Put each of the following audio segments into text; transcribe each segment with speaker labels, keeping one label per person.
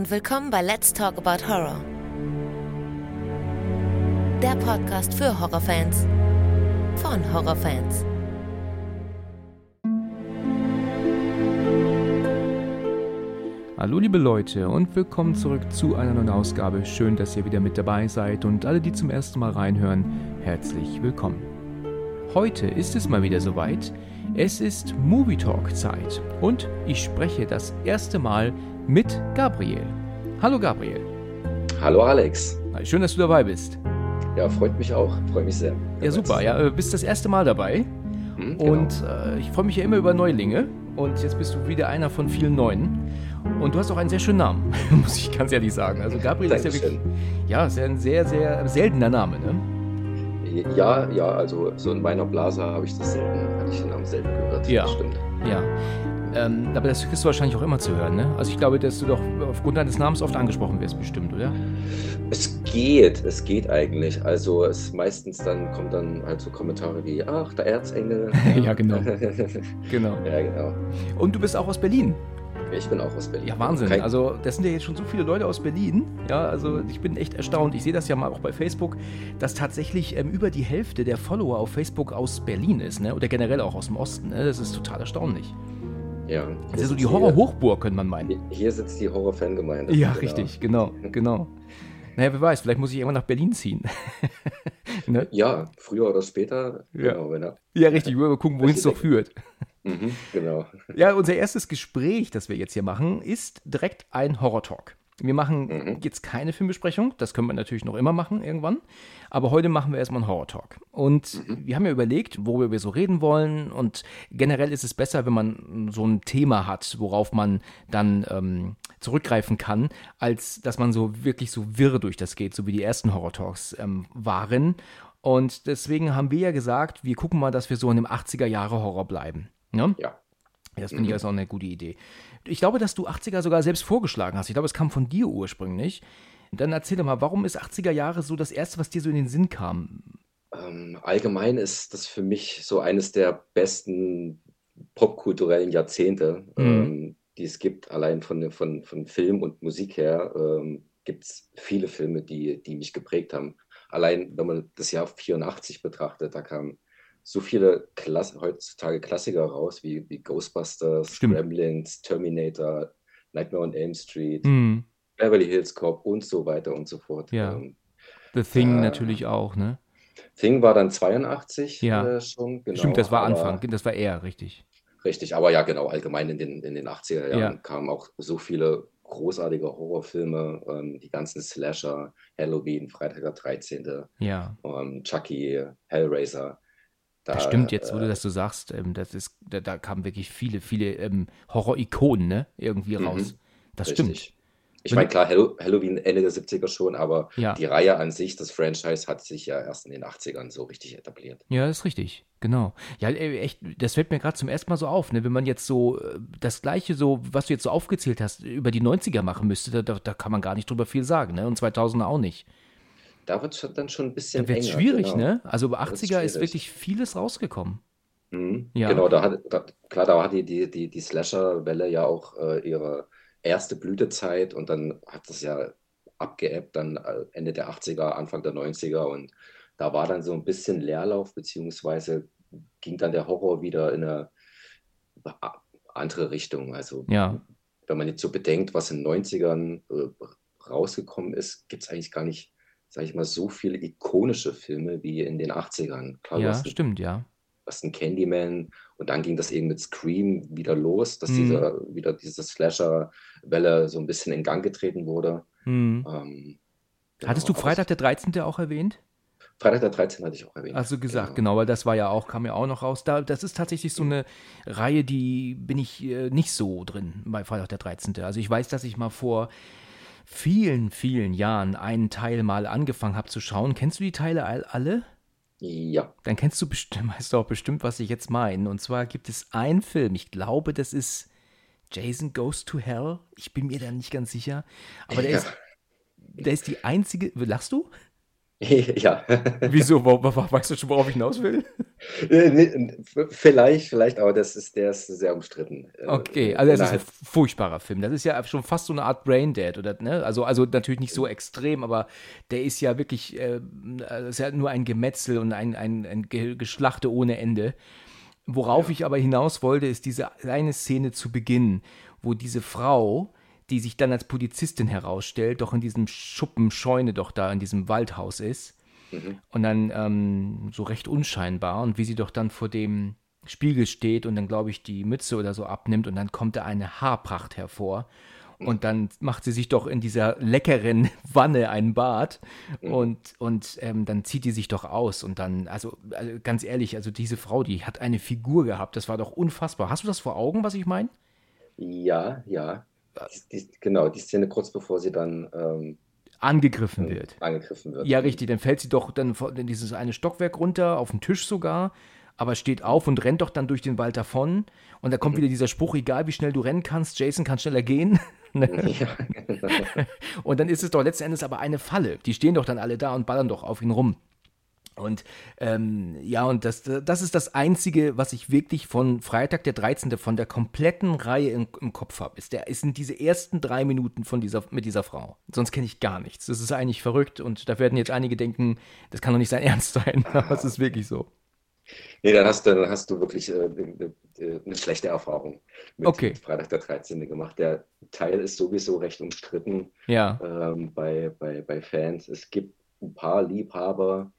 Speaker 1: und willkommen bei Let's Talk About Horror. Der Podcast für Horrorfans von Horrorfans.
Speaker 2: Hallo liebe Leute und willkommen zurück zu einer neuen Ausgabe. Schön, dass ihr wieder mit dabei seid und alle, die zum ersten Mal reinhören, herzlich willkommen. Heute ist es mal wieder soweit. Es ist Movie Talk Zeit und ich spreche das erste Mal mit Gabriel. Hallo Gabriel.
Speaker 3: Hallo Alex.
Speaker 2: Schön, dass du dabei bist.
Speaker 3: Ja, freut mich auch. Freue mich sehr.
Speaker 2: Ja, super. Ja, äh, bist das erste Mal dabei. Hm, genau. Und äh, ich freue mich ja immer über Neulinge. Und jetzt bist du wieder einer von vielen Neuen. Und du hast auch einen sehr schönen Namen, muss ich ganz ehrlich sagen. Also Gabriel ist ja wirklich, ja, ist ja ein sehr, sehr seltener Name, ne?
Speaker 3: Ja, ja, also so in meiner Blase habe ich das selten, hatte ich den Namen selten gehört.
Speaker 2: Ja, stimmt. Ja. Ähm, aber das kriegst du wahrscheinlich auch immer zu hören, ne? Also ich glaube, dass du doch aufgrund deines Namens oft angesprochen wirst, bestimmt, oder?
Speaker 3: Es geht, es geht eigentlich. Also es meistens dann kommt dann halt so Kommentare wie, ach, der Erzengel.
Speaker 2: ja, genau. genau.
Speaker 3: Ja, genau.
Speaker 2: Und du bist auch aus Berlin.
Speaker 3: Ich bin auch aus Berlin.
Speaker 2: Ja, Wahnsinn. Kein also, das sind ja jetzt schon so viele Leute aus Berlin. Ja, also ich bin echt erstaunt. Ich sehe das ja mal auch bei Facebook, dass tatsächlich ähm, über die Hälfte der Follower auf Facebook aus Berlin ist, ne? Oder generell auch aus dem Osten. Ne? Das ist total erstaunlich.
Speaker 3: Ja.
Speaker 2: Das ist so die Horror-Hochburg, könnte man meinen.
Speaker 3: Hier sitzt die Horror-Fangemeinde.
Speaker 2: Ja, genau. richtig, genau, genau. Naja, wer weiß, vielleicht muss ich irgendwann nach Berlin ziehen.
Speaker 3: ne? Ja, früher oder später.
Speaker 2: Ja, genau, wenn er ja richtig. Wir gucken, wohin es doch führt.
Speaker 3: Mhm, genau.
Speaker 2: Ja, unser erstes Gespräch, das wir jetzt hier machen, ist direkt ein Horror-Talk. Wir machen mhm. jetzt keine Filmbesprechung, das können wir natürlich noch immer machen irgendwann. Aber heute machen wir erstmal einen Horror-Talk. Und mhm. wir haben ja überlegt, worüber wir so reden wollen. Und generell ist es besser, wenn man so ein Thema hat, worauf man dann ähm, zurückgreifen kann, als dass man so wirklich so wirr durch das geht, so wie die ersten Horror-Talks ähm, waren. Und deswegen haben wir ja gesagt, wir gucken mal, dass wir so in dem 80er-Jahre-Horror bleiben.
Speaker 3: Ne? Ja.
Speaker 2: Das finde ich also auch eine gute Idee. Ich glaube, dass du 80er sogar selbst vorgeschlagen hast. Ich glaube, es kam von dir ursprünglich. Dann erzähl doch mal, warum ist 80er Jahre so das Erste, was dir so in den Sinn kam?
Speaker 3: Ähm, allgemein ist das für mich so eines der besten popkulturellen Jahrzehnte, mhm. ähm, die es gibt. Allein von, von, von Film und Musik her ähm, gibt es viele Filme, die, die mich geprägt haben. Allein, wenn man das Jahr 84 betrachtet, da kam so viele Klass heutzutage Klassiker raus, wie, wie Ghostbusters,
Speaker 2: Stimmt.
Speaker 3: Gremlins, Terminator, Nightmare on Elm Street,
Speaker 2: mhm.
Speaker 3: Beverly Hills Cop und so weiter und so fort.
Speaker 2: Ja. Ähm, The Thing äh, natürlich auch, ne?
Speaker 3: Thing war dann 82
Speaker 2: ja.
Speaker 3: äh, schon,
Speaker 2: genau. Stimmt, das war Anfang, das war eher richtig.
Speaker 3: Richtig, aber ja, genau, allgemein in den, in den 80er Jahren ja. kamen auch so viele großartige Horrorfilme, ähm, die ganzen Slasher, Halloween, Freitag der 13.,
Speaker 2: ja.
Speaker 3: ähm, Chucky, Hellraiser.
Speaker 2: Da, das stimmt jetzt, wo du äh, das so sagst. Ähm, das ist, da, da, kamen wirklich viele, viele ähm, Horror-Ikonen ne? irgendwie mhm. raus. Das richtig. stimmt.
Speaker 3: Ich meine, klar, Halloween Ende der 70er schon, aber ja. die Reihe an sich, das Franchise, hat sich ja erst in den 80ern so richtig etabliert.
Speaker 2: Ja, das ist richtig, genau. Ja, echt, das fällt mir gerade zum ersten Mal so auf, ne? wenn man jetzt so äh, das Gleiche, so, was du jetzt so aufgezählt hast, über die 90er machen müsste, da, da kann man gar nicht drüber viel sagen, ne? Und 2000er auch nicht
Speaker 3: da wird es dann schon ein bisschen.
Speaker 2: Da wird schwierig, genau. ne? Also bei 80er ist wirklich vieles rausgekommen.
Speaker 3: Mhm. Ja. Genau, da hat, da, klar, da hat die, die, die, die Slasher-Welle ja auch äh, ihre erste Blütezeit und dann hat das ja abgeebbt, dann äh, Ende der 80er, Anfang der 90er und da war dann so ein bisschen Leerlauf, beziehungsweise ging dann der Horror wieder in eine andere Richtung. Also,
Speaker 2: ja.
Speaker 3: wenn man jetzt so bedenkt, was in den 90ern äh, rausgekommen ist, gibt es eigentlich gar nicht sage ich mal, so viele ikonische Filme wie in den 80ern.
Speaker 2: Klar, ja, stimmt, ja.
Speaker 3: Was ein Candyman und dann ging das eben mit Scream wieder los, dass mhm. diese, wieder diese Slasher-Welle so ein bisschen in Gang getreten wurde.
Speaker 2: Mhm. Ähm, Hattest du Freitag der 13. auch erwähnt?
Speaker 3: Freitag der 13. hatte ich auch erwähnt.
Speaker 2: Also gesagt, genau. genau, weil das war ja auch, kam ja auch noch raus. Da, das ist tatsächlich so eine Reihe, die bin ich äh, nicht so drin bei Freitag der 13. Also ich weiß, dass ich mal vor vielen, vielen Jahren einen Teil mal angefangen habe zu schauen. Kennst du die Teile alle?
Speaker 3: Ja.
Speaker 2: Dann kennst du bestimmt, weißt du auch bestimmt, was ich jetzt meine. Und zwar gibt es einen Film, ich glaube, das ist Jason Goes to Hell. Ich bin mir da nicht ganz sicher. Aber der, ja. ist, der ist die einzige. Lachst du?
Speaker 3: Ja.
Speaker 2: Wieso? Weißt du schon, worauf ich hinaus will?
Speaker 3: Äh, vielleicht, vielleicht, aber das ist, der ist sehr umstritten.
Speaker 2: Äh, okay, also es ist ein furchtbarer Film. Das ist ja schon fast so eine Art Braindead, oder? Ne? Also, also natürlich nicht so extrem, aber der ist ja wirklich, äh, ist ja nur ein Gemetzel und ein, ein, ein Geschlachte ohne Ende. Worauf ja. ich aber hinaus wollte, ist diese eine Szene zu Beginn, wo diese Frau die sich dann als Polizistin herausstellt, doch in diesem Schuppen Scheune doch da in diesem Waldhaus ist. Mhm. Und dann ähm, so recht unscheinbar und wie sie doch dann vor dem Spiegel steht und dann, glaube ich, die Mütze oder so abnimmt und dann kommt da eine Haarpracht hervor. Mhm. Und dann macht sie sich doch in dieser leckeren Wanne ein Bad mhm. und, und ähm, dann zieht die sich doch aus. Und dann, also, also ganz ehrlich, also diese Frau, die hat eine Figur gehabt, das war doch unfassbar. Hast du das vor Augen, was ich meine?
Speaker 3: Ja, ja. Die, genau, die Szene kurz bevor sie dann ähm,
Speaker 2: angegriffen äh, wird.
Speaker 3: Angegriffen wird.
Speaker 2: Ja, richtig. Dann fällt sie doch dann in dieses eine Stockwerk runter, auf den Tisch sogar, aber steht auf und rennt doch dann durch den Wald davon. Und da kommt mhm. wieder dieser Spruch: egal wie schnell du rennen kannst, Jason kann schneller gehen. ja, genau. und dann ist es doch letzten Endes aber eine Falle. Die stehen doch dann alle da und ballern doch auf ihn rum. Und ähm, ja, und das, das ist das Einzige, was ich wirklich von Freitag der 13. von der kompletten Reihe im, im Kopf habe. Ist, der, sind diese ersten drei Minuten von dieser, mit dieser Frau. Sonst kenne ich gar nichts. Das ist eigentlich verrückt und da werden jetzt einige denken, das kann doch nicht sein Ernst sein. Aber es ist wirklich so.
Speaker 3: Nee, dann hast du, dann hast du wirklich äh, eine schlechte Erfahrung mit
Speaker 2: okay.
Speaker 3: Freitag der 13. gemacht. Der Teil ist sowieso recht umstritten
Speaker 2: ja.
Speaker 3: ähm, bei, bei, bei Fans. Es gibt ein paar Liebhaber,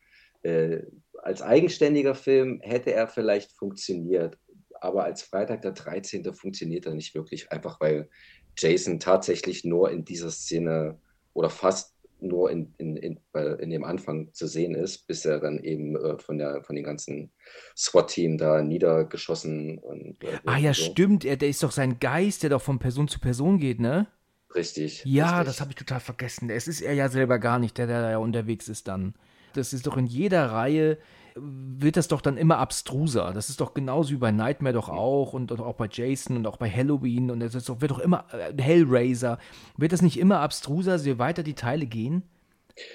Speaker 3: äh, als eigenständiger Film hätte er vielleicht funktioniert, aber als Freitag der 13. funktioniert er nicht wirklich, einfach weil Jason tatsächlich nur in dieser Szene oder fast nur in, in, in, in dem Anfang zu sehen ist, bis er dann eben äh, von, der, von den ganzen SWAT-Team da niedergeschossen und.
Speaker 2: Äh, ah ja, so. stimmt, er, der ist doch sein Geist, der doch von Person zu Person geht, ne?
Speaker 3: Richtig.
Speaker 2: Ja,
Speaker 3: richtig.
Speaker 2: das habe ich total vergessen. Es ist er ja selber gar nicht, der, der da unterwegs ist dann. Das ist doch in jeder Reihe, wird das doch dann immer abstruser. Das ist doch genauso wie bei Nightmare doch auch und, und auch bei Jason und auch bei Halloween und das ist doch, wird doch immer, äh, Hellraiser, wird das nicht immer abstruser, je weiter die Teile gehen?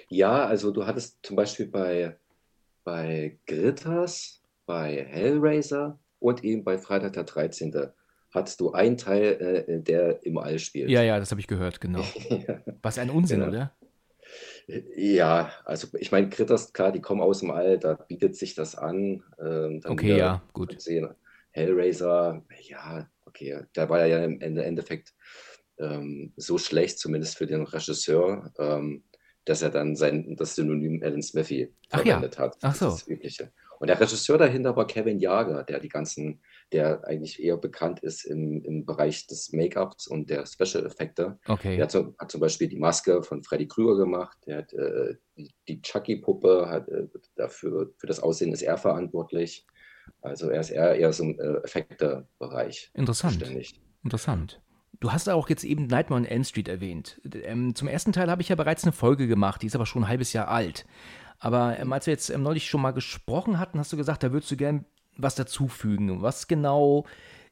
Speaker 3: Ja, also du hattest zum Beispiel bei, bei Grittas, bei Hellraiser und eben bei Freitag der 13. hattest du einen Teil, äh, der im All spielt.
Speaker 2: Ja, ja, das habe ich gehört, genau. Was ein Unsinn, genau. oder?
Speaker 3: Ja, also ich meine, Critters, klar, die kommen aus dem All, da bietet sich das an.
Speaker 2: Ähm, okay, ja, gut.
Speaker 3: Sehen. Hellraiser, ja, okay, der war ja im Endeffekt ähm, so schlecht, zumindest für den Regisseur, ähm, dass er dann sein das Synonym Alan Smithy
Speaker 2: verwendet
Speaker 3: ja. hat.
Speaker 2: Ach so.
Speaker 3: Das Übliche. Und der Regisseur dahinter war Kevin Jager, der die ganzen, der eigentlich eher bekannt ist im, im Bereich des Make-ups und der Special-Effekte.
Speaker 2: Okay.
Speaker 3: Der hat, so, hat, zum Beispiel die Maske von Freddy Krüger gemacht, der hat äh, die, die Chucky-Puppe, hat, äh, dafür, für das Aussehen ist er verantwortlich. Also er ist eher, eher so im äh, Effekte-Bereich.
Speaker 2: Interessant. Ständig. Interessant. Du hast auch jetzt eben Nightmare on Elm Street erwähnt. Ähm, zum ersten Teil habe ich ja bereits eine Folge gemacht, die ist aber schon ein halbes Jahr alt. Aber ähm, als wir jetzt ähm, neulich schon mal gesprochen hatten, hast du gesagt, da würdest du gern was dazufügen. Was genau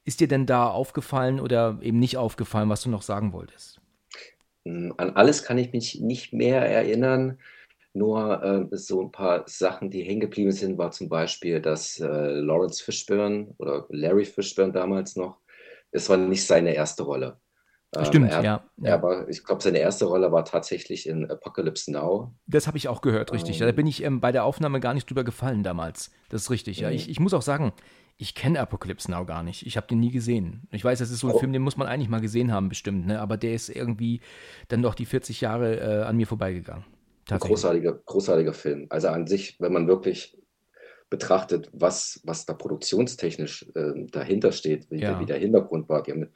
Speaker 2: ist dir denn da aufgefallen oder eben nicht aufgefallen, was du noch sagen wolltest?
Speaker 3: Hm, an alles kann ich mich nicht mehr erinnern. Nur äh, so ein paar Sachen, die hängen geblieben sind, war zum Beispiel, dass äh, Lawrence Fishburne oder Larry Fishburne damals noch, es war nicht seine erste Rolle.
Speaker 2: Stimmt, ähm,
Speaker 3: er,
Speaker 2: ja.
Speaker 3: Er war, ich glaube, seine erste Rolle war tatsächlich in Apocalypse Now.
Speaker 2: Das habe ich auch gehört, richtig. Ähm, da bin ich ähm, bei der Aufnahme gar nicht drüber gefallen damals. Das ist richtig, ja. Ich, ich muss auch sagen, ich kenne Apocalypse Now gar nicht. Ich habe den nie gesehen. Ich weiß, das ist so ein oh. Film, den muss man eigentlich mal gesehen haben, bestimmt, ne? aber der ist irgendwie dann doch die 40 Jahre äh, an mir vorbeigegangen.
Speaker 3: Ein großartiger, großartiger Film. Also an sich, wenn man wirklich betrachtet, was, was da produktionstechnisch äh, dahinter steht, wie, ja. der, wie der Hintergrund war. Die haben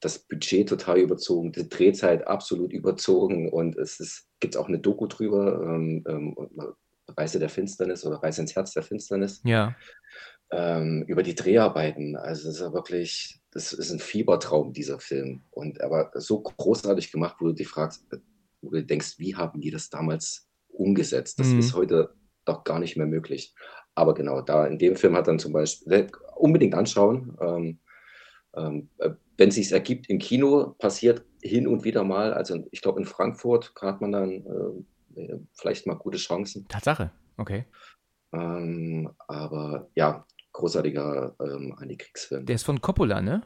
Speaker 3: das Budget total überzogen, die Drehzeit absolut überzogen und es gibt auch eine Doku drüber, ähm, ähm, Reise der Finsternis oder Reise ins Herz der Finsternis.
Speaker 2: Ja.
Speaker 3: Ähm, über die Dreharbeiten. Also es ist ja wirklich, das ist ein Fiebertraum, dieser Film. Und er war so großartig gemacht, wo du dich fragst, wo du denkst, wie haben die das damals umgesetzt? Das mhm. ist heute doch gar nicht mehr möglich. Aber genau, da in dem Film hat dann zum Beispiel, unbedingt anschauen, ähm, ähm, äh, wenn es sich ergibt im Kino, passiert hin und wieder mal, also ich glaube in Frankfurt hat man dann äh, äh, vielleicht mal gute Chancen.
Speaker 2: Tatsache, okay.
Speaker 3: Ähm, aber ja, großartiger ähm, Antikriegsfilm.
Speaker 2: Der ist von Coppola, ne?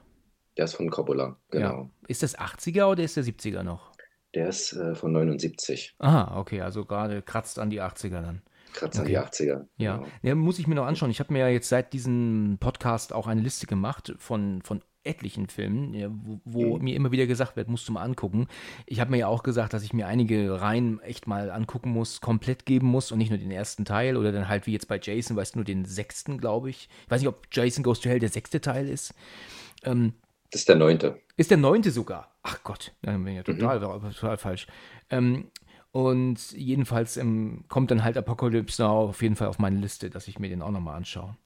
Speaker 3: Der ist von Coppola, genau.
Speaker 2: Ja. Ist das 80er oder ist der 70er noch?
Speaker 3: Der ist äh, von 79.
Speaker 2: Aha, okay, also gerade kratzt an die 80er dann.
Speaker 3: Kratzt okay. an die 80er.
Speaker 2: Ja. Genau. ja, muss ich mir noch anschauen. Ich habe mir ja jetzt seit diesem Podcast auch eine Liste gemacht von, von etlichen Filmen, wo, wo mhm. mir immer wieder gesagt wird, musst du mal angucken. Ich habe mir ja auch gesagt, dass ich mir einige Reihen echt mal angucken muss, komplett geben muss und nicht nur den ersten Teil oder dann halt wie jetzt bei Jason, weißt du, nur den sechsten, glaube ich. Ich weiß nicht, ob Jason Goes to Hell der sechste Teil ist.
Speaker 3: Ähm, das ist der neunte.
Speaker 2: Ist der neunte sogar? Ach Gott, dann bin ich ja total, mhm. total falsch. Ähm, und jedenfalls ähm, kommt dann halt Apocalypse Now auf jeden Fall auf meine Liste, dass ich mir den auch nochmal anschaue.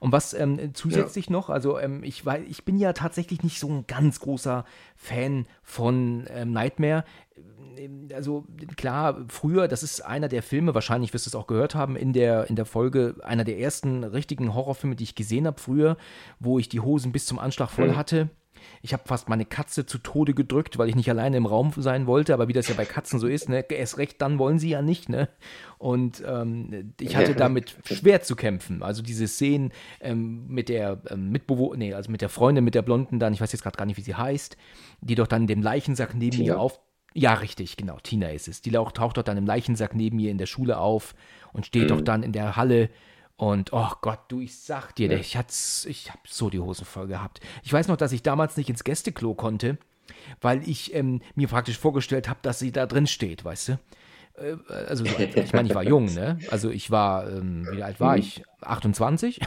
Speaker 2: Und was ähm, zusätzlich ja. noch, also ähm, ich, weil, ich bin ja tatsächlich nicht so ein ganz großer Fan von ähm, Nightmare. Ähm, also klar, früher, das ist einer der Filme, wahrscheinlich wirst du es auch gehört haben, in der, in der Folge, einer der ersten richtigen Horrorfilme, die ich gesehen habe früher, wo ich die Hosen bis zum Anschlag voll mhm. hatte. Ich habe fast meine Katze zu Tode gedrückt, weil ich nicht alleine im Raum sein wollte, aber wie das ja bei Katzen so ist, ne, erst recht dann wollen sie ja nicht, ne? Und ähm, ich hatte damit schwer zu kämpfen. Also diese Szenen ähm, mit der ähm, Mitbewohnerin, nee, also mit der Freundin, mit der Blonden dann, ich weiß jetzt gerade gar nicht, wie sie heißt, die doch dann in dem Leichensack neben Tina. mir auf. Ja, richtig, genau, Tina ist es. Die taucht doch dann im Leichensack neben mir in der Schule auf und steht mhm. doch dann in der Halle und oh Gott, du, ich sag dir, ja. ich, hat's, ich hab so die Hose voll gehabt. Ich weiß noch, dass ich damals nicht ins Gästeklo konnte, weil ich ähm, mir praktisch vorgestellt habe, dass sie da drin steht, weißt du? Äh, also, ich meine, ich war jung, ne? Also, ich war, ähm, wie alt war mhm. ich? 28?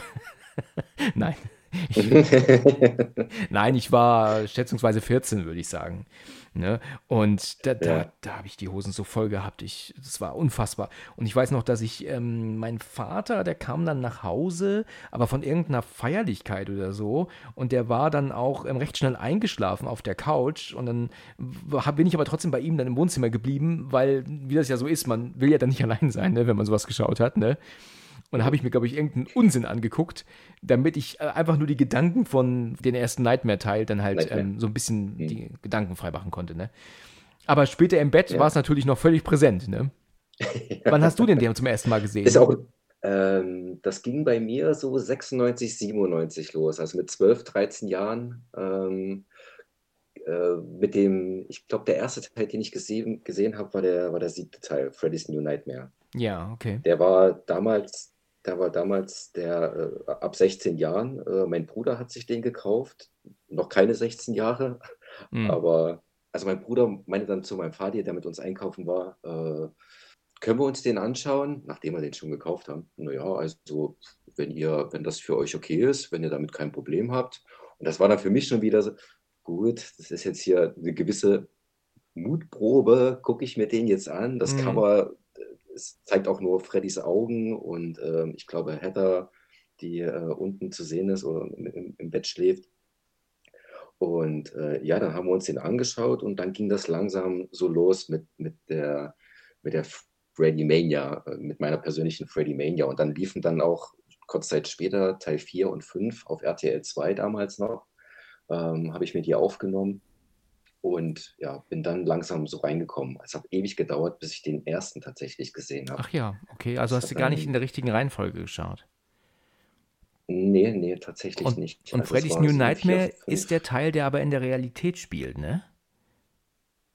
Speaker 2: Nein. Ich, Nein, ich war schätzungsweise 14, würde ich sagen. Ne? Und da, da, ja. da habe ich die Hosen so voll gehabt. Ich, das war unfassbar. Und ich weiß noch, dass ich, ähm, mein Vater, der kam dann nach Hause, aber von irgendeiner Feierlichkeit oder so. Und der war dann auch ähm, recht schnell eingeschlafen auf der Couch. Und dann bin ich aber trotzdem bei ihm dann im Wohnzimmer geblieben, weil, wie das ja so ist, man will ja dann nicht allein sein, ne, wenn man sowas geschaut hat. Ne? Und da habe ich mir, glaube ich, irgendeinen Unsinn angeguckt, damit ich äh, einfach nur die Gedanken von den ersten Nightmare-Teil dann halt ähm, so ein bisschen mhm. die Gedanken freimachen konnte. Ne? Aber später im Bett ja. war es natürlich noch völlig präsent. Ne? Wann hast du den den zum ersten Mal gesehen?
Speaker 3: Ist auch, ähm, das ging bei mir so 96, 97 los. Also mit 12, 13 Jahren. Ähm, äh, mit dem, ich glaube, der erste Teil, den ich gesehen, gesehen habe, war der, war der siebte Teil, Freddy's New Nightmare.
Speaker 2: Ja, okay.
Speaker 3: Der war damals da war damals der äh, ab 16 Jahren. Äh, mein Bruder hat sich den gekauft, noch keine 16 Jahre, mhm. aber also mein Bruder meinte dann zu meinem Vater, der mit uns einkaufen war, äh, können wir uns den anschauen, nachdem wir den schon gekauft haben. Naja, also wenn ihr, wenn das für euch okay ist, wenn ihr damit kein Problem habt. Und das war dann für mich schon wieder so, gut, das ist jetzt hier eine gewisse Mutprobe, gucke ich mir den jetzt an. Das mhm. Cover es zeigt auch nur Freddys Augen und äh, ich glaube Heather, die äh, unten zu sehen ist oder im, im Bett schläft. Und äh, ja, dann haben wir uns den angeschaut und dann ging das langsam so los mit, mit der, mit der Freddy Mania, äh, mit meiner persönlichen Freddy Mania. Und dann liefen dann auch kurz Zeit später Teil 4 und 5 auf RTL 2 damals noch. Ähm, habe ich mir die aufgenommen und ja, bin dann langsam so reingekommen. Es hat ewig gedauert, bis ich den ersten tatsächlich gesehen habe.
Speaker 2: Ach ja, okay. Also das hast du gar nicht in der richtigen Reihenfolge geschaut.
Speaker 3: Nee, nee, tatsächlich
Speaker 2: und,
Speaker 3: nicht.
Speaker 2: Und also Freddy's New Nightmare ist der Teil, der aber in der Realität spielt, ne?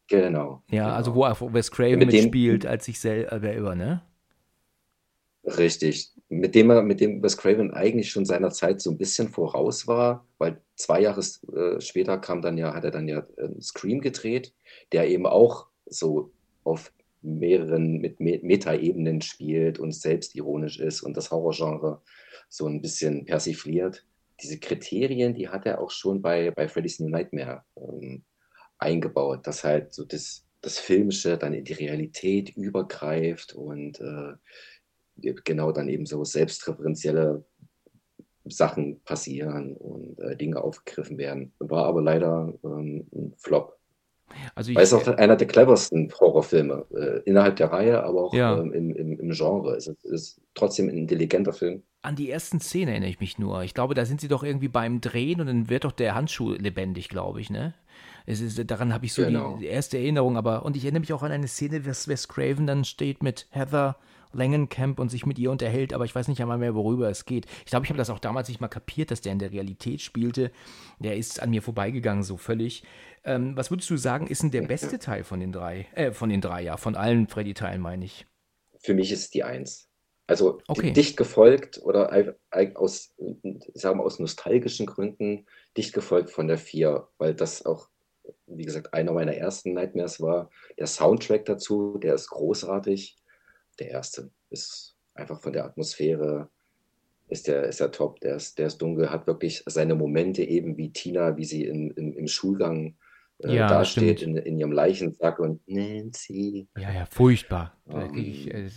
Speaker 3: Genau.
Speaker 2: Ja,
Speaker 3: genau.
Speaker 2: also wo Wes Craven mit mitspielt als sich selber, ne?
Speaker 3: Richtig. Mit dem er, mit dem Wes Craven eigentlich schon seiner Zeit so ein bisschen voraus war, weil zwei Jahre äh, später kam dann ja, hat er dann ja äh, Scream gedreht, der eben auch so auf mehreren mit Me Metaebenen spielt und selbstironisch ist und das Horrorgenre so ein bisschen persifliert. Diese Kriterien, die hat er auch schon bei, bei Freddy's New Nightmare ähm, eingebaut, dass halt so das, das Filmische dann in die Realität übergreift und äh, genau dann eben so selbstreferenzielle Sachen passieren und äh, Dinge aufgegriffen werden. War aber leider ähm, ein Flop. Also ich, Weil es auch einer der cleversten Horrorfilme äh, innerhalb der Reihe, aber auch ja. ähm, im, im, im, Genre. Es ist, ist, trotzdem ein intelligenter Film.
Speaker 2: An die ersten Szenen erinnere ich mich nur. Ich glaube, da sind sie doch irgendwie beim Drehen und dann wird doch der Handschuh lebendig, glaube ich, ne? Es ist, daran habe ich so genau. die erste Erinnerung, aber und ich erinnere mich auch an eine Szene, dass Wes Craven dann steht mit Heather Langenkamp und sich mit ihr unterhält, aber ich weiß nicht einmal mehr, worüber es geht. Ich glaube, ich habe das auch damals nicht mal kapiert, dass der in der Realität spielte. Der ist an mir vorbeigegangen, so völlig. Ähm, was würdest du sagen, ist denn der beste Teil von den drei? Äh, von den drei, ja, von allen Freddy-Teilen, meine ich.
Speaker 3: Für mich ist die Eins. Also okay. dicht gefolgt oder aus, sagen wir, aus nostalgischen Gründen dicht gefolgt von der vier, weil das auch wie gesagt, einer meiner ersten Nightmares war. Der Soundtrack dazu, der ist großartig. Der erste ist einfach von der Atmosphäre, ist der, ist der top, der ist, der ist dunkel, hat wirklich seine Momente eben wie Tina, wie sie in, in im Schulgang äh, ja, dasteht in, in, ihrem Leichensack und Nancy.
Speaker 2: Ja, ja, furchtbar. Um, ich, äh,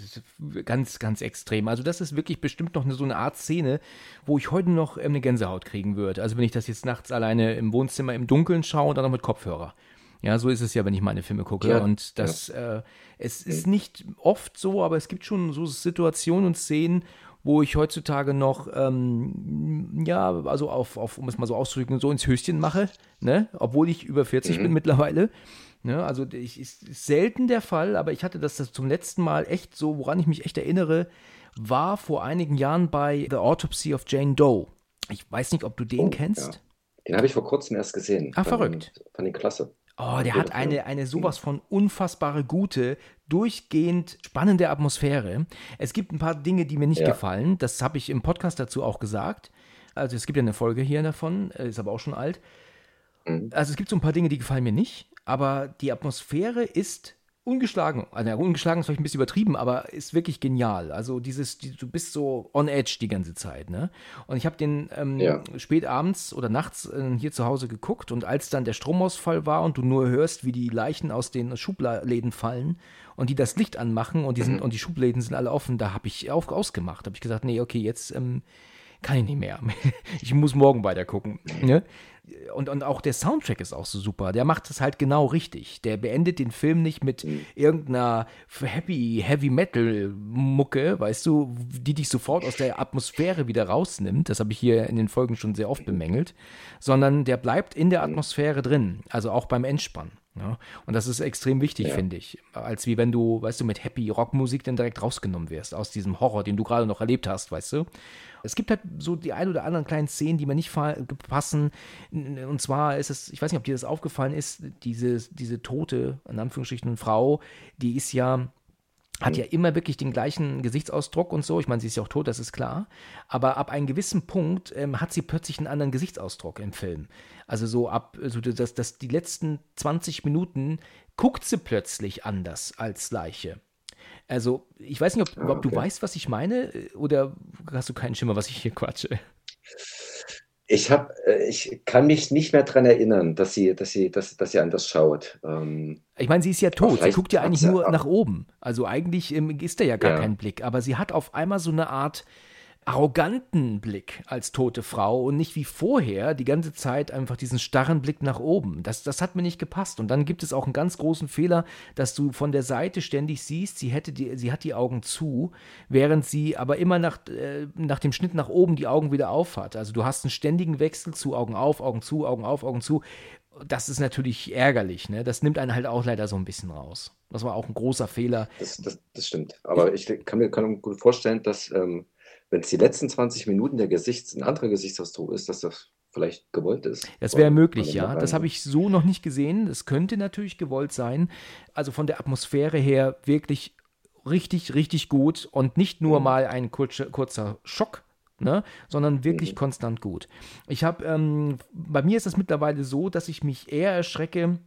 Speaker 2: ganz, ganz extrem. Also das ist wirklich bestimmt noch eine, so eine Art Szene, wo ich heute noch ähm, eine Gänsehaut kriegen würde. Also wenn ich das jetzt nachts alleine im Wohnzimmer im Dunkeln schaue und dann noch mit Kopfhörer. Ja, so ist es ja, wenn ich meine Filme gucke. Ja, und das, ja. äh, es ist nicht oft so, aber es gibt schon so Situationen und Szenen, wo ich heutzutage noch, ähm, ja, also auf, auf, um es mal so auszudrücken, so ins Höschen mache, ne? Obwohl ich über 40 mhm. bin mittlerweile. Ne? Also ich, ist, selten der Fall, aber ich hatte das, das zum letzten Mal echt so, woran ich mich echt erinnere, war vor einigen Jahren bei The Autopsy of Jane Doe. Ich weiß nicht, ob du den oh, kennst. Ja.
Speaker 3: Den habe ich vor kurzem erst gesehen.
Speaker 2: Ah, verrückt.
Speaker 3: Fand den klasse.
Speaker 2: Oh, der hat eine, eine sowas von unfassbare gute, durchgehend spannende Atmosphäre. Es gibt ein paar Dinge, die mir nicht ja. gefallen. Das habe ich im Podcast dazu auch gesagt. Also es gibt ja eine Folge hier davon, äh, ist aber auch schon alt. Mhm. Also es gibt so ein paar Dinge, die gefallen mir nicht, aber die Atmosphäre ist ungeschlagen. Also ungeschlagen ist vielleicht ein bisschen übertrieben, aber ist wirklich genial. Also dieses, die, du bist so on edge die ganze Zeit, ne? Und ich habe den ähm, ja. spät abends oder nachts äh, hier zu Hause geguckt und als dann der Stromausfall war und du nur hörst, wie die Leichen aus den Schubläden fallen und die das Licht anmachen und die, sind, mhm. und die Schubläden sind alle offen, da habe ich auf, ausgemacht. Habe ich gesagt, nee, okay, jetzt ähm, kann ich nicht mehr. ich muss morgen weiter gucken. Ne? Und, und auch der Soundtrack ist auch so super. Der macht es halt genau richtig. Der beendet den Film nicht mit mhm. irgendeiner Happy, Heavy Metal Mucke, weißt du, die dich sofort aus der Atmosphäre wieder rausnimmt. Das habe ich hier in den Folgen schon sehr oft bemängelt. Sondern der bleibt in der Atmosphäre drin. Also auch beim Entspannen. Ja, und das ist extrem wichtig, ja. finde ich. Als wie wenn du, weißt du, mit Happy Rockmusik dann direkt rausgenommen wirst aus diesem Horror, den du gerade noch erlebt hast, weißt du. Es gibt halt so die ein oder anderen kleinen Szenen, die mir nicht passen. Und zwar ist es, ich weiß nicht, ob dir das aufgefallen ist, diese, diese tote, in Anführungsstrichen, Frau, die ist ja hat ja immer wirklich den gleichen Gesichtsausdruck und so. Ich meine, sie ist ja auch tot, das ist klar. Aber ab einem gewissen Punkt ähm, hat sie plötzlich einen anderen Gesichtsausdruck im Film. Also so ab, so dass, dass die letzten 20 Minuten guckt sie plötzlich anders als Leiche. Also, ich weiß nicht, ob, ah, okay. ob du weißt, was ich meine, oder hast du keinen Schimmer, was ich hier quatsche?
Speaker 3: Ich habe, äh, ich kann mich nicht mehr daran erinnern, dass sie, dass sie, dass, dass sie anders schaut.
Speaker 2: Ähm, ich meine, sie ist ja tot. Sie guckt ja eigentlich nur nach oben. Also eigentlich ähm, ist da ja gar ja. kein Blick. Aber sie hat auf einmal so eine Art arroganten Blick als tote Frau und nicht wie vorher die ganze Zeit einfach diesen starren Blick nach oben. Das, das hat mir nicht gepasst. Und dann gibt es auch einen ganz großen Fehler, dass du von der Seite ständig siehst, sie, hätte die, sie hat die Augen zu, während sie aber immer nach, äh, nach dem Schnitt nach oben die Augen wieder auf hat. Also du hast einen ständigen Wechsel zu Augen auf, Augen zu, Augen auf, Augen zu. Das ist natürlich ärgerlich. Ne? Das nimmt einen halt auch leider so ein bisschen raus. Das war auch ein großer Fehler.
Speaker 3: Das, das, das stimmt. Aber ich kann mir, kann mir gut vorstellen, dass. Ähm wenn es die letzten 20 Minuten der Gesichts, ein anderer Gesichtsausdruck ist, dass das vielleicht gewollt ist.
Speaker 2: Das wäre möglich, ja. Das habe ich so noch nicht gesehen. Das könnte natürlich gewollt sein. Also von der Atmosphäre her wirklich richtig, richtig gut und nicht nur mhm. mal ein kurzer, kurzer Schock, Ne, sondern wirklich mhm. konstant gut. Ich habe, ähm, bei mir ist es mittlerweile so, dass ich mich eher erschrecke,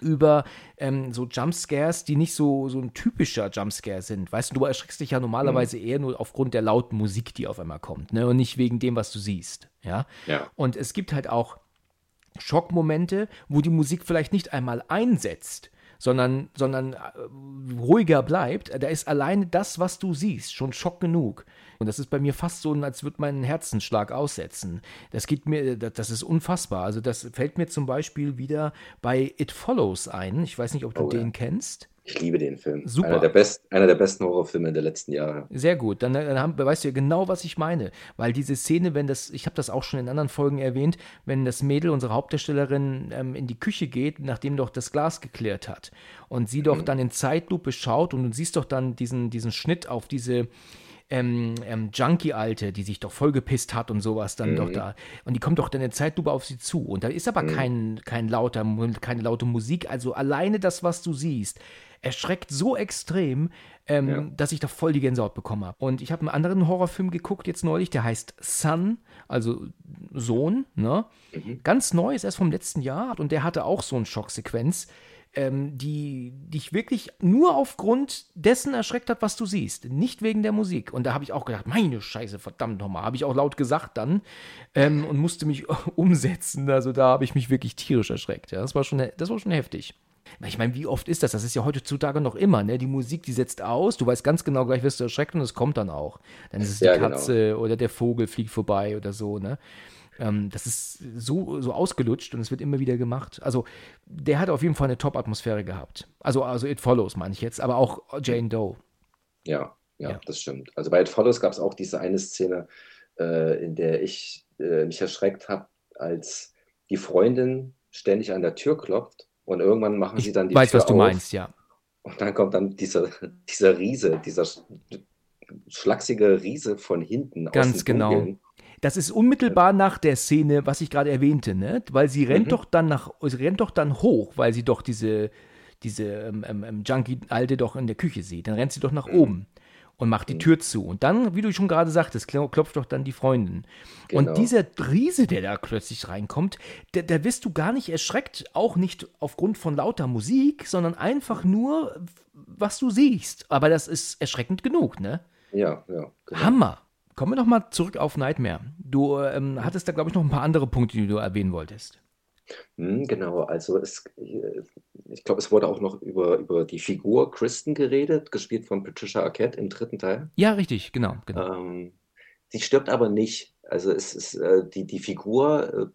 Speaker 2: über ähm, so Jumpscares, die nicht so, so ein typischer Jumpscare sind. Weißt du, du erschreckst dich ja normalerweise mhm. eher nur aufgrund der lauten Musik, die auf einmal kommt, ne? Und nicht wegen dem, was du siehst. Ja.
Speaker 3: ja.
Speaker 2: Und es gibt halt auch Schockmomente, wo die Musik vielleicht nicht einmal einsetzt, sondern, sondern äh, ruhiger bleibt. Da ist alleine das, was du siehst, schon Schock genug. Und das ist bei mir fast so, als würde mein Herzenschlag aussetzen. Das geht mir, das ist unfassbar. Also das fällt mir zum Beispiel wieder bei It Follows ein. Ich weiß nicht, ob du oh, den ja. kennst.
Speaker 3: Ich liebe den Film.
Speaker 2: Super.
Speaker 3: Einer der, best, einer der besten Horrorfilme der letzten Jahre.
Speaker 2: Sehr gut. Dann, dann haben, weißt du ja genau, was ich meine. Weil diese Szene, wenn das, ich habe das auch schon in anderen Folgen erwähnt, wenn das Mädel, unsere Hauptdarstellerin, ähm, in die Küche geht, nachdem doch das Glas geklärt hat und sie mhm. doch dann in Zeitlupe schaut und du siehst doch dann diesen, diesen Schnitt auf diese ähm, ähm, Junkie-Alte, die sich doch voll gepisst hat und sowas dann mhm. doch da. Und die kommt doch dann in Zeitlupe auf sie zu. Und da ist aber mhm. kein, kein lauter, keine laute Musik. Also alleine das, was du siehst, erschreckt so extrem, ähm, ja. dass ich da voll die Gänsehaut bekommen habe. Und ich habe einen anderen Horrorfilm geguckt jetzt neulich, der heißt Son, also Sohn, ne? Mhm. Ganz neu, ist erst vom letzten Jahr und der hatte auch so eine Schocksequenz ähm, die dich wirklich nur aufgrund dessen erschreckt hat, was du siehst, nicht wegen der Musik. Und da habe ich auch gedacht, meine Scheiße, verdammt nochmal, habe ich auch laut gesagt dann ähm, und musste mich umsetzen. Also da habe ich mich wirklich tierisch erschreckt. Ja, das war schon, das war schon heftig. Ich meine, wie oft ist das? Das ist ja heutzutage noch immer, ne? Die Musik, die setzt aus, du weißt ganz genau, gleich wirst du erschreckt und es kommt dann auch. Dann ist es die ja, genau. Katze genau. oder der Vogel fliegt vorbei oder so, ne? Ähm, das ist so, so ausgelutscht und es wird immer wieder gemacht. Also, der hat auf jeden Fall eine Top-Atmosphäre gehabt. Also, also It Follows, meine ich jetzt, aber auch Jane Doe.
Speaker 3: Ja, ja, ja. das stimmt. Also bei It Follows gab es auch diese eine Szene, äh, in der ich äh, mich erschreckt habe, als die Freundin ständig an der Tür klopft und irgendwann machen sie dann die
Speaker 2: ich weiß, Tür was du auf, meinst, ja.
Speaker 3: Und dann kommt dann dieser, dieser Riese, dieser schlachsige Riese von hinten.
Speaker 2: Ganz genau. Dunkeln. Das ist unmittelbar nach der Szene, was ich gerade erwähnte, ne? Weil sie rennt mhm. doch dann nach, sie rennt doch dann hoch, weil sie doch diese, diese ähm, ähm, ähm Junkie-Alte doch in der Küche sieht. Dann rennt sie doch nach mhm. oben und macht die mhm. Tür zu. Und dann, wie du schon gerade sagtest, klopft doch dann die Freundin. Genau. Und dieser Riese, der da plötzlich reinkommt, da, wirst du gar nicht erschreckt, auch nicht aufgrund von lauter Musik, sondern einfach nur, was du siehst. Aber das ist erschreckend genug, ne?
Speaker 3: Ja, ja.
Speaker 2: Genau. Hammer. Kommen wir noch mal zurück auf Nightmare. Du ähm, hattest da, glaube ich, noch ein paar andere Punkte, die du erwähnen wolltest.
Speaker 3: Hm, genau, also es, ich glaube, es wurde auch noch über, über die Figur Kristen geredet, gespielt von Patricia Arquette im dritten Teil.
Speaker 2: Ja, richtig, genau.
Speaker 3: genau. Ähm, sie stirbt aber nicht. Also es ist äh, die, die Figur äh,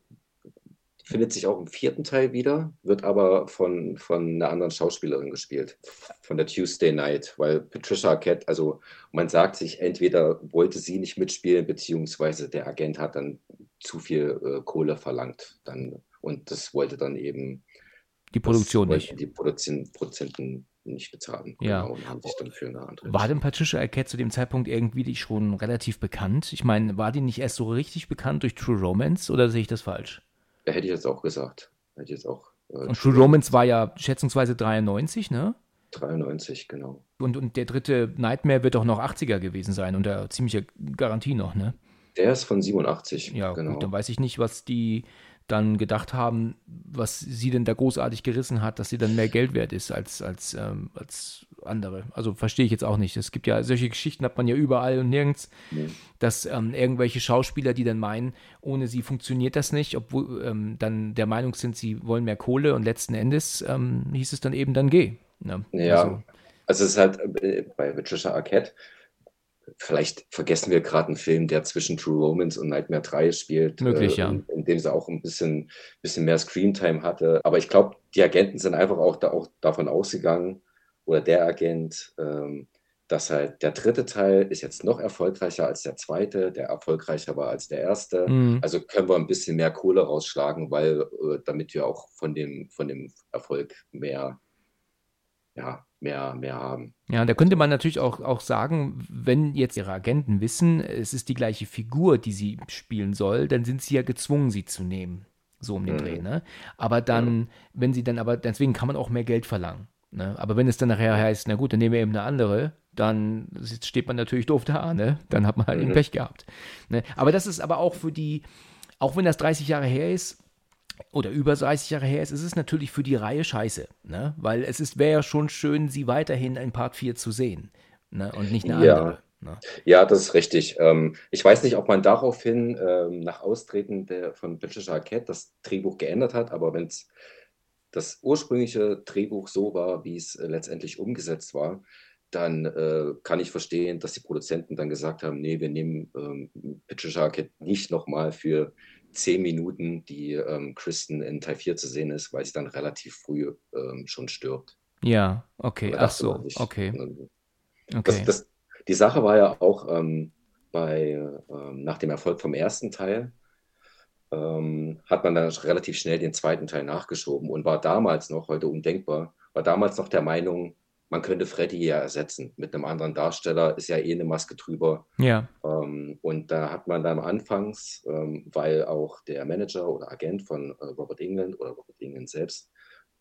Speaker 3: findet sich auch im vierten Teil wieder, wird aber von, von einer anderen Schauspielerin gespielt, von der Tuesday Night, weil Patricia Arquette, also man sagt sich, entweder wollte sie nicht mitspielen, beziehungsweise der Agent hat dann zu viel äh, Kohle verlangt dann, und das wollte dann eben
Speaker 2: die Produktion nicht.
Speaker 3: Die Produzenten, nicht bezahlen.
Speaker 2: Ja.
Speaker 3: Genau, und haben sich dann für eine andere
Speaker 2: war denn Patricia Arquette zu dem Zeitpunkt irgendwie schon relativ bekannt? Ich meine, war die nicht erst so richtig bekannt durch True Romance oder sehe ich das falsch?
Speaker 3: Hätte ich jetzt auch gesagt. Hätte ich jetzt auch.
Speaker 2: Äh, und True Romance war ja schätzungsweise 93, ne?
Speaker 3: 93, genau.
Speaker 2: Und, und der dritte Nightmare wird doch noch 80er gewesen sein, unter ziemlicher Garantie noch, ne?
Speaker 3: Der ist von 87.
Speaker 2: Ja, genau. Gut, dann weiß ich nicht, was die dann gedacht haben, was sie denn da großartig gerissen hat, dass sie dann mehr Geld wert ist als, als, ähm, als andere. Also verstehe ich jetzt auch nicht. Es gibt ja solche Geschichten, hat man ja überall und nirgends, nee. dass ähm, irgendwelche Schauspieler, die dann meinen, ohne sie funktioniert das nicht, obwohl ähm, dann der Meinung sind, sie wollen mehr Kohle und letzten Endes ähm, hieß es dann eben, dann geh.
Speaker 3: Ne? Ja, also, also es ist halt äh, bei Patricia Arquette Vielleicht vergessen wir gerade einen Film, der zwischen True Romance und Nightmare 3 spielt.
Speaker 2: Möglich, äh, ja.
Speaker 3: In, in, dem sie auch ein bisschen, bisschen mehr Screentime hatte. Aber ich glaube, die Agenten sind einfach auch, da, auch davon ausgegangen, oder der Agent, ähm, dass halt der dritte Teil ist jetzt noch erfolgreicher als der zweite, der erfolgreicher war als der erste. Mhm. Also können wir ein bisschen mehr Kohle rausschlagen, weil äh, damit wir auch von dem, von dem Erfolg mehr ja, mehr, mehr haben.
Speaker 2: Ja, da könnte man natürlich auch, auch sagen, wenn jetzt ihre Agenten wissen, es ist die gleiche Figur, die sie spielen soll, dann sind sie ja gezwungen, sie zu nehmen. So um den mhm. Dreh, ne? Aber dann, ja. wenn sie dann aber, deswegen kann man auch mehr Geld verlangen. Ne? Aber wenn es dann nachher heißt, na gut, dann nehmen wir eben eine andere, dann steht man natürlich doof da, ne? Dann hat man halt mhm. Pech gehabt. Ne? Aber das ist aber auch für die, auch wenn das 30 Jahre her ist, oder über 30 Jahre her ist, ist es natürlich für die Reihe scheiße, ne? Weil es wäre ja schon schön, sie weiterhin in Part 4 zu sehen. Ne? Und nicht eine
Speaker 3: ja.
Speaker 2: andere.
Speaker 3: Ne? Ja, das ist richtig. Ähm, ich weiß nicht, ob man daraufhin ähm, nach Austreten der, von Patricia Arquette das Drehbuch geändert hat, aber wenn es das ursprüngliche Drehbuch so war, wie es äh, letztendlich umgesetzt war, dann äh, kann ich verstehen, dass die Produzenten dann gesagt haben, nee, wir nehmen ähm, Patricia Arquette nicht nochmal für zehn Minuten, die ähm, Kristen in Teil 4 zu sehen ist, weil sie dann relativ früh ähm, schon stirbt.
Speaker 2: Ja, okay, ach so,
Speaker 3: sich,
Speaker 2: okay,
Speaker 3: das,
Speaker 2: okay.
Speaker 3: das, die Sache war ja auch ähm, bei, ähm, nach dem Erfolg vom ersten Teil, ähm, hat man dann relativ schnell den zweiten Teil nachgeschoben und war damals noch, heute undenkbar, war damals noch der Meinung, man könnte Freddy ja ersetzen mit einem anderen Darsteller, ist ja eh eine Maske drüber.
Speaker 2: Ja,
Speaker 3: Ähm, und da hat man dann anfangs, ähm, weil auch der Manager oder Agent von äh, Robert England oder Robert England selbst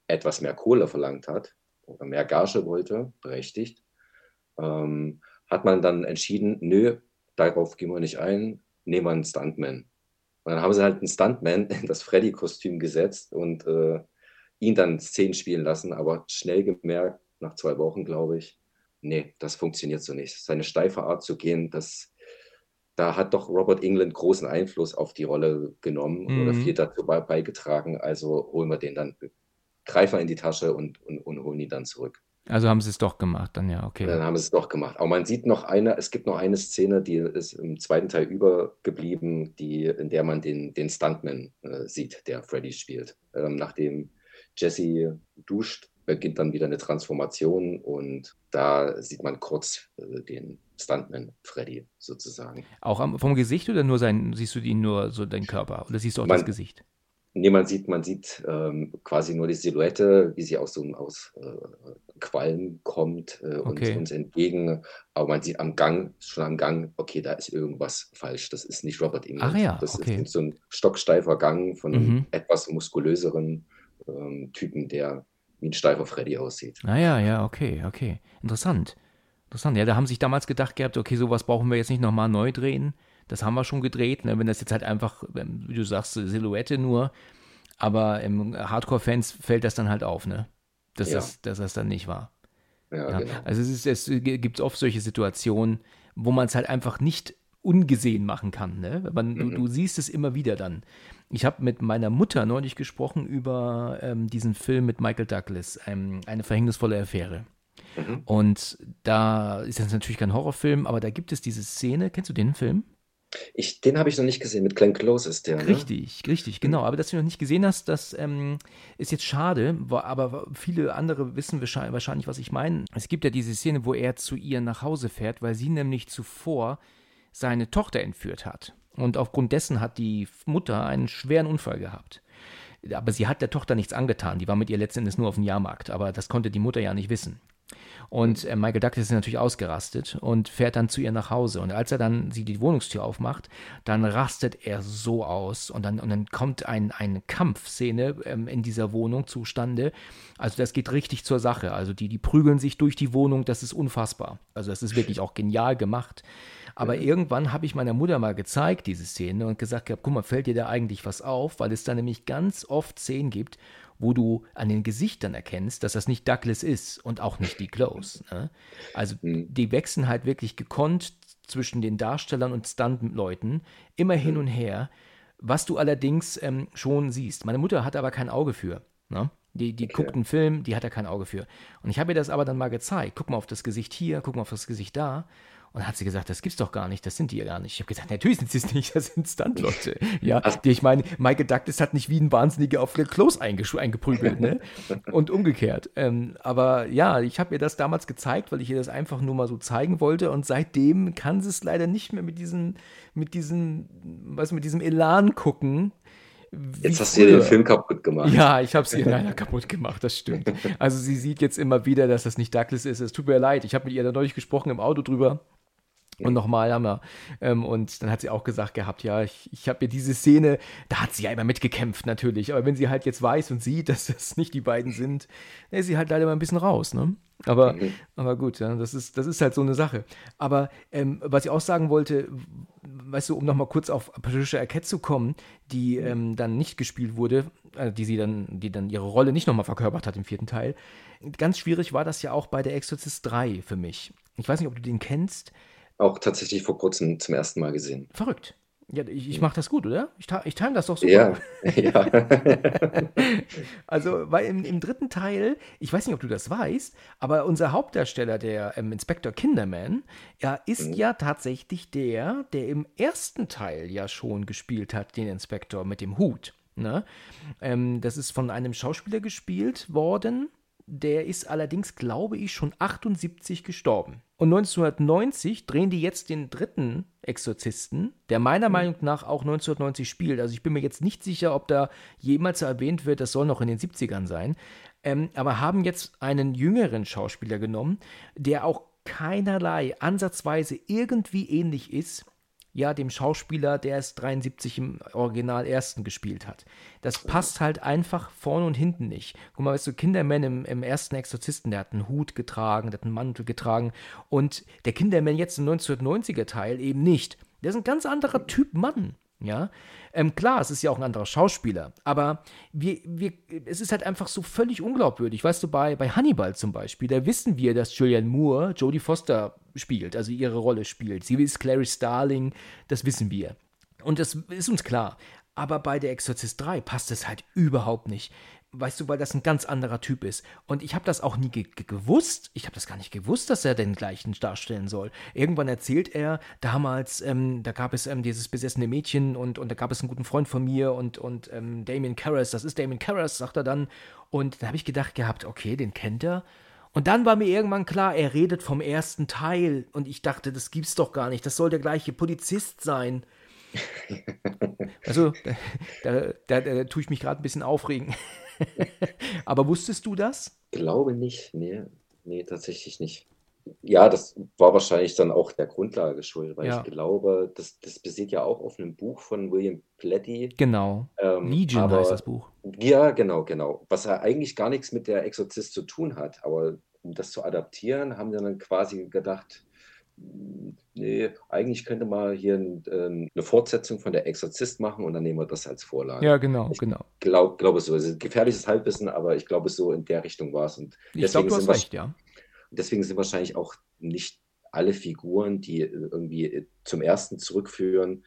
Speaker 3: etwas mehr Kohle verlangt hat oder mehr Gage wollte, berechtigt, ähm, hat man dann entschieden, nö, darauf gehen wir nicht ein, nehmen wir einen Stuntman. Und dann haben sie halt einen Stuntman in das Freddy-Kostüm gesetzt und äh, ihn dann Szenen spielen lassen, aber schnell gemerkt, nach zwei Wochen, glaube ich, nee, das funktioniert so nicht. Seine steife Art zu gehen, das, da hat doch Robert England großen Einfluss auf die Rolle genommen oder
Speaker 2: Mhm.
Speaker 3: viel dazu bei, beigetragen. Also holen wir den dann, greifen wir in die Tasche und, und, und holen ihn dann zurück.
Speaker 2: also haben sie es doch gemacht, dann ja, okay.
Speaker 3: dann haben sie es doch gemacht. Aber man sieht noch eine, es gibt noch eine Szene, die ist im zweiten Teil übergeblieben, die, in der man den, den Stuntman äh, sieht, der Freddy spielt. Ähm, nachdem Jesse duscht, beginnt dann wieder eine Transformation und da sieht man kurz äh, den Stuntman Freddy sozusagen.
Speaker 2: Auch am, vom Gesicht oder nur sein, siehst du ihn nur so deinen Körper oder siehst du auch das
Speaker 3: Man-
Speaker 2: Gesicht?
Speaker 3: Nee, man sieht, man sieht ähm, quasi nur die Silhouette, wie sie aus so einem aus äh, Qualm kommt äh, uns,
Speaker 2: Okay.
Speaker 3: uns entgegen. Aber man sieht am Gang, schon am Gang, okay, da ist irgendwas falsch. Das ist nicht Robert England.
Speaker 2: Ach ja,
Speaker 3: das
Speaker 2: okay.
Speaker 3: ist so ein stocksteifer Gang von einem
Speaker 2: Mhm.
Speaker 3: etwas muskulöseren ähm, Typen, der wie ein steifer Freddy aussieht.
Speaker 2: Ah ja, ja, okay, okay. Interessant. Interessant. Ja, da haben sich damals gedacht gehabt, okay, sowas brauchen wir jetzt nicht nochmal neu drehen. Das haben wir schon gedreht. Ne? Wenn das jetzt halt einfach, ähm, wie du sagst, Silhouette nur, aber im Hardcore-Fans fällt das dann halt auf, ne? Dass,
Speaker 3: Ja.
Speaker 2: das, dass das dann nicht war.
Speaker 3: Ja,
Speaker 2: Ja.
Speaker 3: genau.
Speaker 2: Also es, ist, es gibt oft solche Situationen, wo man es halt einfach nicht ungesehen machen kann. Ne? Man, du,
Speaker 3: Mhm.
Speaker 2: du siehst es immer wieder dann. Ich habe mit meiner Mutter neulich gesprochen über ähm, diesen Film mit Michael Douglas, ähm, eine verhängnisvolle Affäre.
Speaker 3: Mhm.
Speaker 2: Und da ist das natürlich kein Horrorfilm, aber da gibt es diese Szene. Kennst du den Film?
Speaker 3: Ich, den habe ich noch nicht gesehen. Mit Glenn Close ist der, ne?
Speaker 2: Richtig, richtig, genau. Aber dass du noch nicht gesehen hast, das ähm, ist jetzt schade, aber viele andere wissen wahrscheinlich, was ich meine. Es gibt ja diese Szene, wo er zu ihr nach Hause fährt, weil sie nämlich zuvor seine Tochter entführt hat. Und aufgrund dessen hat die Mutter einen schweren Unfall gehabt. Aber sie hat der Tochter nichts angetan. Die war mit ihr letztendlich nur auf dem Jahrmarkt. Aber das konnte die Mutter ja nicht wissen. Und äh, Michael Douglas ist natürlich ausgerastet und fährt dann zu ihr nach Hause. Und als er dann sie die Wohnungstür aufmacht, dann rastet er so aus und dann, und dann kommt ein, eine Kampfszene ähm, in dieser Wohnung zustande. Also das geht richtig zur Sache. Also die, die prügeln sich durch die Wohnung, das ist unfassbar. Also das ist wirklich auch genial gemacht. Aber irgendwann habe ich meiner Mutter mal gezeigt, diese Szene, und gesagt, gehabt, guck mal, fällt dir da eigentlich was auf? Weil es da nämlich ganz oft Szenen gibt, wo du an den Gesichtern erkennst, dass das nicht Douglas ist und auch nicht die Close. Ne? Also
Speaker 3: Mhm.
Speaker 2: die wechseln halt wirklich gekonnt zwischen den Darstellern und Stunt-Leuten immer hin und her, was du allerdings ähm, schon siehst. Meine Mutter hat aber kein Auge für. Ne? Die, die guckt einen Film, die hat da kein Auge für. Und ich habe ihr das aber dann mal gezeigt. Guck mal auf das Gesicht hier, guck mal auf das Gesicht da. Und dann hat sie gesagt, das gibt's doch gar nicht, das sind die ja gar nicht. Ich habe gesagt, natürlich sind sie es nicht, das sind Stunt-Leute. Ja, die, ich meine, Michael Douglas hat nicht wie ein Wahnsinniger auf Close eingesch- eingeprügelt, ne? Und umgekehrt. Ähm, aber ja, ich habe ihr das damals gezeigt, weil ich ihr das einfach nur mal so zeigen wollte. Und seitdem kann sie es leider nicht mehr mit diesem, mit diesem, was mit diesem Elan gucken. wie
Speaker 3: Jetzt hast du dir den. Film kaputt gemacht.
Speaker 2: Ja, ich habe es ihr leider kaputt gemacht, das stimmt. Also sie sieht jetzt immer wieder, dass das nicht Douglas ist. Es tut mir leid. Ich habe mit ihr da neulich gesprochen im Auto drüber. Und nochmal haben wir. Ähm, und dann hat sie auch gesagt gehabt, ja, ich, ich habe mir diese Szene, da hat sie ja immer mitgekämpft natürlich. Aber wenn sie halt jetzt weiß und sieht, dass das nicht die beiden sind, dann ist sie halt leider mal ein bisschen raus, ne? Aber,
Speaker 3: Mhm.
Speaker 2: aber gut, ja, das ist, das ist halt so eine Sache. Aber ähm, was ich auch sagen wollte, weißt du, um nochmal kurz auf Patricia Arquette zu kommen, die ähm, dann nicht gespielt wurde, äh, die sie dann, die dann ihre Rolle nicht nochmal verkörpert hat im vierten Teil. Ganz schwierig war das ja auch bei der Exorcist 3 für mich. Ich weiß nicht, ob du den kennst.
Speaker 3: Auch tatsächlich vor kurzem zum ersten Mal gesehen.
Speaker 2: Verrückt. Ja, ich, ich mache das gut, oder? Ich, ich time das doch super.
Speaker 3: Ja, ja.
Speaker 2: Also, weil im, im dritten Teil, ich weiß nicht, ob du das weißt, aber unser Hauptdarsteller, der ähm, Inspektor Kinderman, ja, ist
Speaker 3: Mhm.
Speaker 2: ja tatsächlich der, der im ersten Teil ja schon gespielt hat, den Inspektor mit dem Hut. Ne? Ähm, das ist von einem Schauspieler gespielt worden, Der ist allerdings, glaube ich, schon 78 gestorben. Und 1990 drehen die jetzt den dritten Exorzisten, der meiner mhm. Meinung nach auch 1990 spielt. Also ich bin mir jetzt nicht sicher, ob da jemals erwähnt wird, das soll noch in den 70ern sein. Ähm, aber haben jetzt einen jüngeren Schauspieler genommen, der auch keinerlei ansatzweise irgendwie ähnlich ist ja, dem Schauspieler, der es 73 im Original ersten gespielt hat. Das passt halt einfach vorne und hinten nicht. Guck mal, weißt du, Kinderman im, im ersten Exorzisten, der hat einen Hut getragen, der hat einen Mantel getragen und der Kinderman jetzt im 1990er Teil eben nicht. Der ist ein ganz anderer Typ Mann. Ja, ähm, klar, es ist ja auch ein anderer Schauspieler, aber wir, wir, es ist halt einfach so völlig unglaubwürdig. Weißt du, bei, bei Hannibal zum Beispiel, da wissen wir, dass Julianne Moore Jodie Foster spielt, also ihre Rolle spielt. Sie ist Clary Starling, das wissen wir. Und das ist uns klar. Aber bei der Exorcist 3 passt es halt überhaupt nicht. Weißt du, weil das ein ganz anderer Typ ist. Und ich habe das auch nie ge gewusst. Ich habe das gar nicht gewusst, dass er den gleichen darstellen soll. Irgendwann erzählt er, damals, ähm, da gab es ähm, dieses besessene Mädchen und, und da gab es einen guten Freund von mir und, und ähm, Damien Karras, das ist Damien Karras, sagt er dann. Und da habe ich gedacht gehabt, okay, den kennt er. Und dann war mir irgendwann klar, er redet vom ersten Teil. Und ich dachte, das gibt's doch gar nicht. Das soll der gleiche Polizist sein. Also, da, da, da, da tue ich mich gerade ein bisschen aufregen. Aber wusstest du das?
Speaker 3: Glaube nicht, nee, nee, tatsächlich nicht. Ja, das war wahrscheinlich dann auch der Grundlage geschuldet, weil ja. ich glaube, das, das basiert ja auch auf einem Buch von William Pletty.
Speaker 2: Genau. Ähm, Legion aber, heißt das Buch.
Speaker 3: Ja, genau, genau. Was ja eigentlich gar nichts mit der Exorzist zu tun hat, aber um das zu adaptieren, haben sie dann quasi gedacht, nee, eigentlich könnte man hier ein, äh, eine Fortsetzung von der Exorzist machen und dann nehmen wir das als Vorlage.
Speaker 2: Ja, genau,
Speaker 3: ich
Speaker 2: genau.
Speaker 3: Glaube glaub es so. Es ist gefährliches Halbwissen, aber ich glaube, so in der Richtung war es. Und
Speaker 2: ich glaube, du hast recht, ja.
Speaker 3: Deswegen sind wahrscheinlich auch nicht alle Figuren, die irgendwie zum ersten zurückführen,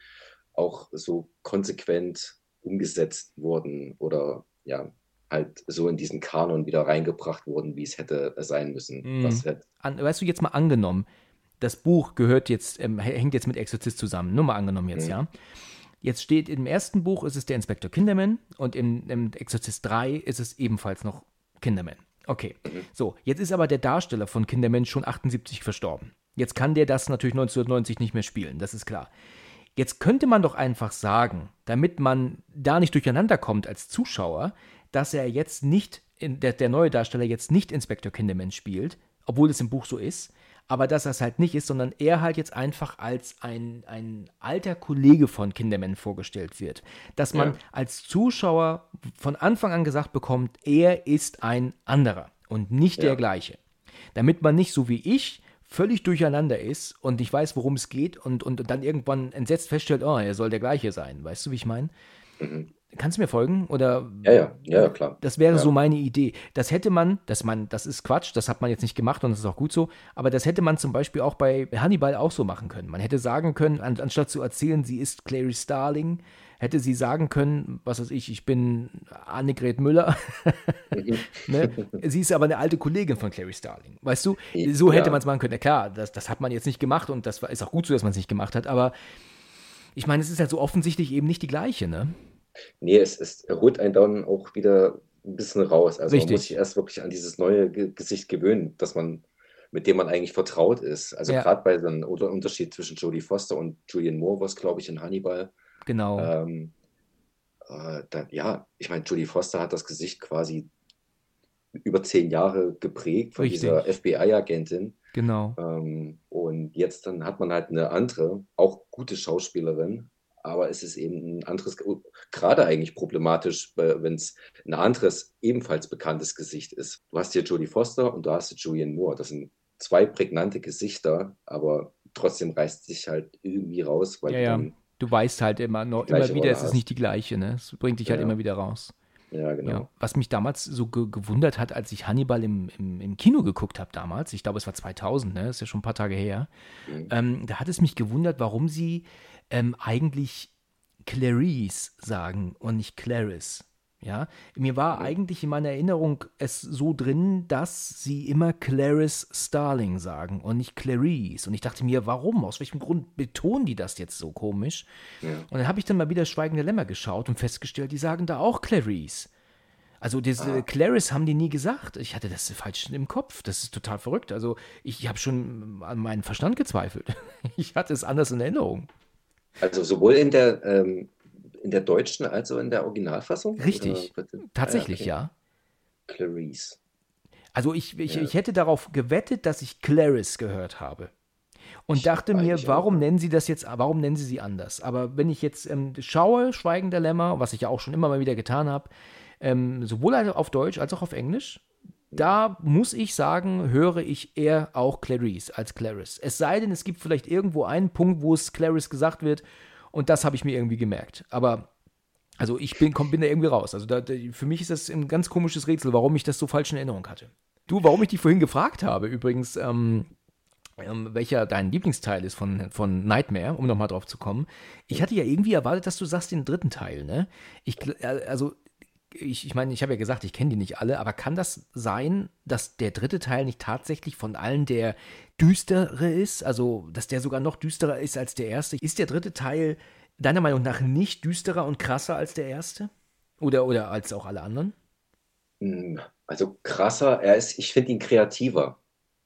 Speaker 3: auch so konsequent umgesetzt wurden oder ja, halt so in diesen Kanon wieder reingebracht wurden, wie es hätte sein müssen.
Speaker 2: Mhm. Halt An, weißt du, jetzt mal angenommen, das Buch gehört jetzt, ähm, hängt jetzt mit Exorzist zusammen. Nur mal angenommen jetzt, mhm. ja. Jetzt steht im ersten Buch ist es der Inspektor Kinderman und im, im Exorzist 3 ist es ebenfalls noch Kinderman. Okay. Mhm. So, jetzt ist aber der Darsteller von Kinderman schon 78 verstorben. Jetzt kann der das natürlich 1990 nicht mehr spielen, das ist klar. Jetzt könnte man doch einfach sagen, damit man da nicht durcheinander kommt als Zuschauer, dass er jetzt nicht, der, der neue Darsteller jetzt nicht Inspektor Kinderman spielt, obwohl es im Buch so ist, aber dass das halt nicht ist, sondern er halt jetzt einfach als ein, ein alter Kollege von Kinderman vorgestellt wird. Dass man ja. als Zuschauer von Anfang an gesagt bekommt, er ist ein anderer und nicht ja. der gleiche. Damit man nicht so wie ich völlig durcheinander ist und nicht weiß, worum es geht und, und dann irgendwann entsetzt feststellt, oh, er soll der gleiche sein. Weißt du, wie ich meine? Mhm. Kannst du mir folgen? Oder
Speaker 3: ja, ja, ja, klar.
Speaker 2: Das wäre
Speaker 3: ja.
Speaker 2: so meine Idee. Das hätte man, das man, das ist Quatsch, das hat man jetzt nicht gemacht und das ist auch gut so, aber das hätte man zum Beispiel auch bei Hannibal auch so machen können. Man hätte sagen können, an, anstatt zu erzählen, sie ist Clary Starling, hätte sie sagen können, was weiß ich, ich bin Annegret Müller. ne? Sie ist aber eine alte Kollegin von Clary Starling. Weißt du, so hätte ja. man es machen können. Ja, klar, das, das hat man jetzt nicht gemacht und das ist auch gut so, dass man es nicht gemacht hat, aber ich meine, es ist halt so offensichtlich eben nicht die gleiche, ne?
Speaker 3: Nee, es, es holt einen dann auch wieder ein bisschen raus. Also Richtig. man muss sich erst wirklich an dieses neue Ge Gesicht gewöhnen, dass man, mit dem man eigentlich vertraut ist. Also ja. gerade bei so einem Unterschied zwischen Jodie Foster und Julian Moore war es, glaube ich, in Hannibal.
Speaker 2: Genau.
Speaker 3: Ähm, äh, da, ja, ich meine, Jodie Foster hat das Gesicht quasi über zehn Jahre geprägt von Richtig. dieser FBI-Agentin.
Speaker 2: Genau.
Speaker 3: Ähm, und jetzt dann hat man halt eine andere, auch gute Schauspielerin, aber es ist eben ein anderes, gerade eigentlich problematisch, wenn es ein anderes, ebenfalls bekanntes Gesicht ist. Du hast hier Jodie Foster und du hast hier Julian Moore. Das sind zwei prägnante Gesichter, aber trotzdem reißt sich halt irgendwie raus,
Speaker 2: weil ja, ja. du weißt halt immer noch, immer wieder, es ist nicht die gleiche, ne? Es bringt dich halt ja. immer wieder raus.
Speaker 3: Ja, genau. Ja,
Speaker 2: was mich damals so ge gewundert hat, als ich Hannibal im, im, im Kino geguckt habe damals, ich glaube es war 2000, ne? Das ist ja schon ein paar Tage her, mhm. ähm, da hat es mich gewundert, warum sie ähm, eigentlich Clarice sagen und nicht Clarice. Ja, mir war eigentlich in meiner Erinnerung es so drin, dass sie immer Clarice Starling sagen und nicht Clarice. Und ich dachte mir, warum? Aus welchem Grund betonen die das jetzt so komisch? Ja. Und dann habe ich dann mal wieder Schweigende Lämmer geschaut und festgestellt, die sagen da auch Clarice. Also diese ah. Clarice haben die nie gesagt. Ich hatte das falsch im Kopf. Das ist total verrückt. Also ich habe schon an meinen Verstand gezweifelt. Ich hatte es anders in Erinnerung.
Speaker 3: Also sowohl in der, ähm, in der deutschen als auch in der Originalfassung?
Speaker 2: Richtig. Tatsächlich, ah, okay. ja.
Speaker 3: Clarice.
Speaker 2: Also ich, ich, ja. ich hätte darauf gewettet, dass ich Clarice gehört habe. Und ich dachte mir, warum auch. nennen sie das jetzt, warum nennen sie sie anders? Aber wenn ich jetzt ähm, schaue, Schweigen der Lämmer, was ich ja auch schon immer mal wieder getan habe, ähm, sowohl auf Deutsch als auch auf Englisch, da muss ich sagen, höre ich eher auch Clarice als Clarice. Es sei denn, es gibt vielleicht irgendwo einen Punkt, wo es Clarice gesagt wird und das habe ich mir irgendwie gemerkt. Aber also ich bin, komm, bin da irgendwie raus. Also da, für mich ist das ein ganz komisches Rätsel, warum ich das so falsch in Erinnerung hatte. Du, warum ich dich vorhin gefragt habe, übrigens, ähm, ähm, welcher dein Lieblingsteil ist von, von Nightmare, um nochmal drauf zu kommen. Ich hatte ja irgendwie erwartet, dass du sagst den dritten Teil, ne? Ich, äh, also ich, ich meine, ich habe ja gesagt, ich kenne die nicht alle, aber kann das sein, dass der dritte Teil nicht tatsächlich von allen der düstere ist? Also, dass der sogar noch düsterer ist als der erste? Ist der dritte Teil deiner Meinung nach nicht düsterer und krasser als der erste? Oder, oder als auch alle anderen?
Speaker 3: Hm, also krasser, er ist, ich finde ihn kreativer.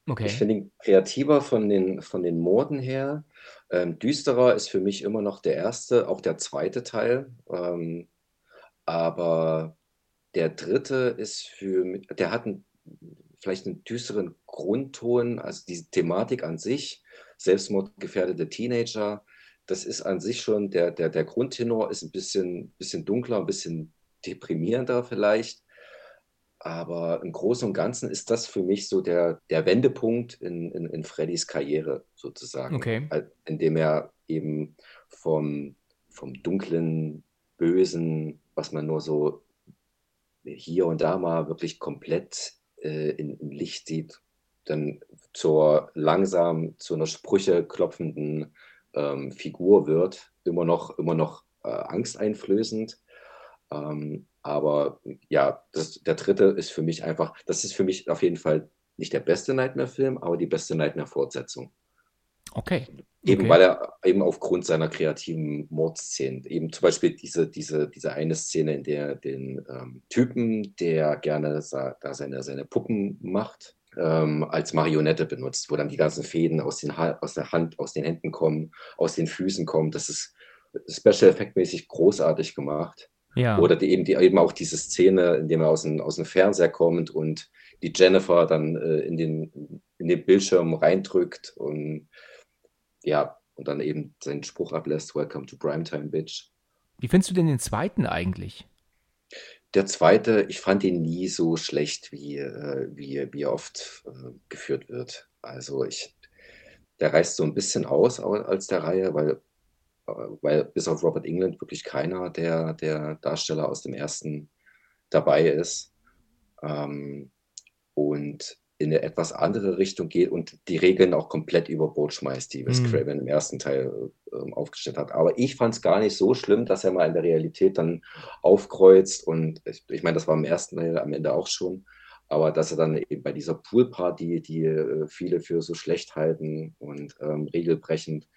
Speaker 2: Okay.
Speaker 3: Ich finde ihn kreativer von den, von den Morden her. Ähm, düsterer ist für mich immer noch der erste, auch der zweite Teil. Ähm, aber der dritte ist für der hat einen, vielleicht einen düsteren Grundton, also diese Thematik an sich, selbstmordgefährdete Teenager, das ist an sich schon, der, der, der Grundtenor ist ein bisschen, bisschen dunkler, ein bisschen deprimierender vielleicht. Aber im Großen und Ganzen ist das für mich so der, der Wendepunkt in, in, in Freddys Karriere sozusagen.
Speaker 2: Okay.
Speaker 3: Indem er eben vom, vom dunklen, bösen, was man nur so hier und da mal wirklich komplett äh, in, im Licht sieht, dann zur langsam zu einer Sprüche klopfenden ähm, Figur wird, immer noch, immer noch äh, angsteinflößend. Ähm, aber ja, das, der dritte ist für mich einfach, das ist für mich auf jeden Fall nicht der beste Nightmare-Film, aber die beste Nightmare-Fortsetzung.
Speaker 2: Okay.
Speaker 3: Eben
Speaker 2: okay.
Speaker 3: weil er eben aufgrund seiner kreativen Mordszenen, eben zum Beispiel diese, diese, diese eine Szene, in der den ähm, Typen, der gerne da seine, seine Puppen macht, ähm, als Marionette benutzt, wo dann die ganzen Fäden aus, den aus der Hand, aus den Händen kommen, aus den Füßen kommen. Das ist Special Effect-mäßig großartig gemacht.
Speaker 2: Ja.
Speaker 3: Oder die, eben, die, eben auch diese Szene, in der er aus dem, aus dem Fernseher kommt und die Jennifer dann äh, in, den, in den Bildschirm reindrückt und ja, und dann eben seinen Spruch ablässt, Welcome to Primetime, Bitch.
Speaker 2: Wie findest du denn den zweiten eigentlich?
Speaker 3: Der zweite, ich fand ihn nie so schlecht, wie, äh, wie, wie oft äh, geführt wird. Also ich, der reißt so ein bisschen aus als der Reihe, weil, weil bis auf Robert England wirklich keiner der, der Darsteller aus dem ersten dabei ist. Ähm, und in eine etwas andere Richtung geht und die Regeln auch komplett über Bord schmeißt, die Wes mhm. Craven im ersten Teil äh, aufgestellt hat. Aber ich fand es gar nicht so schlimm, dass er mal in der Realität dann aufkreuzt und ich, ich meine, das war im ersten Teil am Ende auch schon, aber dass er dann eben bei dieser Poolparty, die äh, viele für so schlecht halten und ähm, regelbrechend,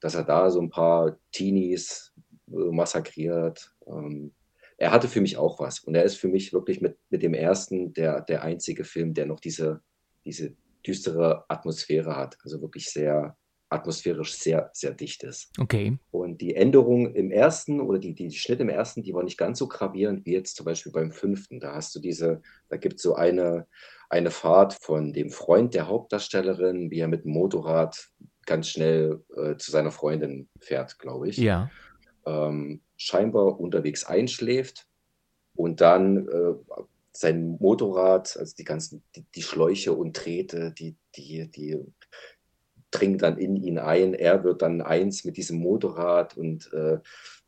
Speaker 3: dass er da so ein paar Teenies äh, massakriert. Ähm, er hatte für mich auch was. Und er ist für mich wirklich mit, mit dem ersten der, der einzige Film, der noch diese, diese düstere Atmosphäre hat. Also wirklich sehr atmosphärisch sehr, sehr dicht ist.
Speaker 2: Okay.
Speaker 3: Und die Änderung im ersten oder die, die Schnitt im ersten, die war nicht ganz so gravierend wie jetzt zum Beispiel beim fünften. Da hast du diese, da gibt es so eine, eine Fahrt von dem Freund der Hauptdarstellerin, wie er mit dem Motorrad ganz schnell äh, zu seiner Freundin fährt, glaube ich.
Speaker 2: Ja.
Speaker 3: Ähm, scheinbar unterwegs einschläft und dann äh, sein Motorrad, also die ganzen, die, die, Schläuche und Drähte, die, die, die dringen dann in ihn ein. Er wird dann eins mit diesem Motorrad und äh,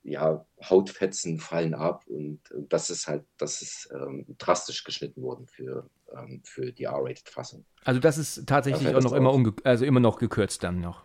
Speaker 3: ja, Hautfetzen fallen ab und das ist halt, das ist ähm, drastisch geschnitten worden für, ähm, für die R-Rated-Fassung.
Speaker 2: Also das ist tatsächlich auch noch immer, also immer noch gekürzt dann noch.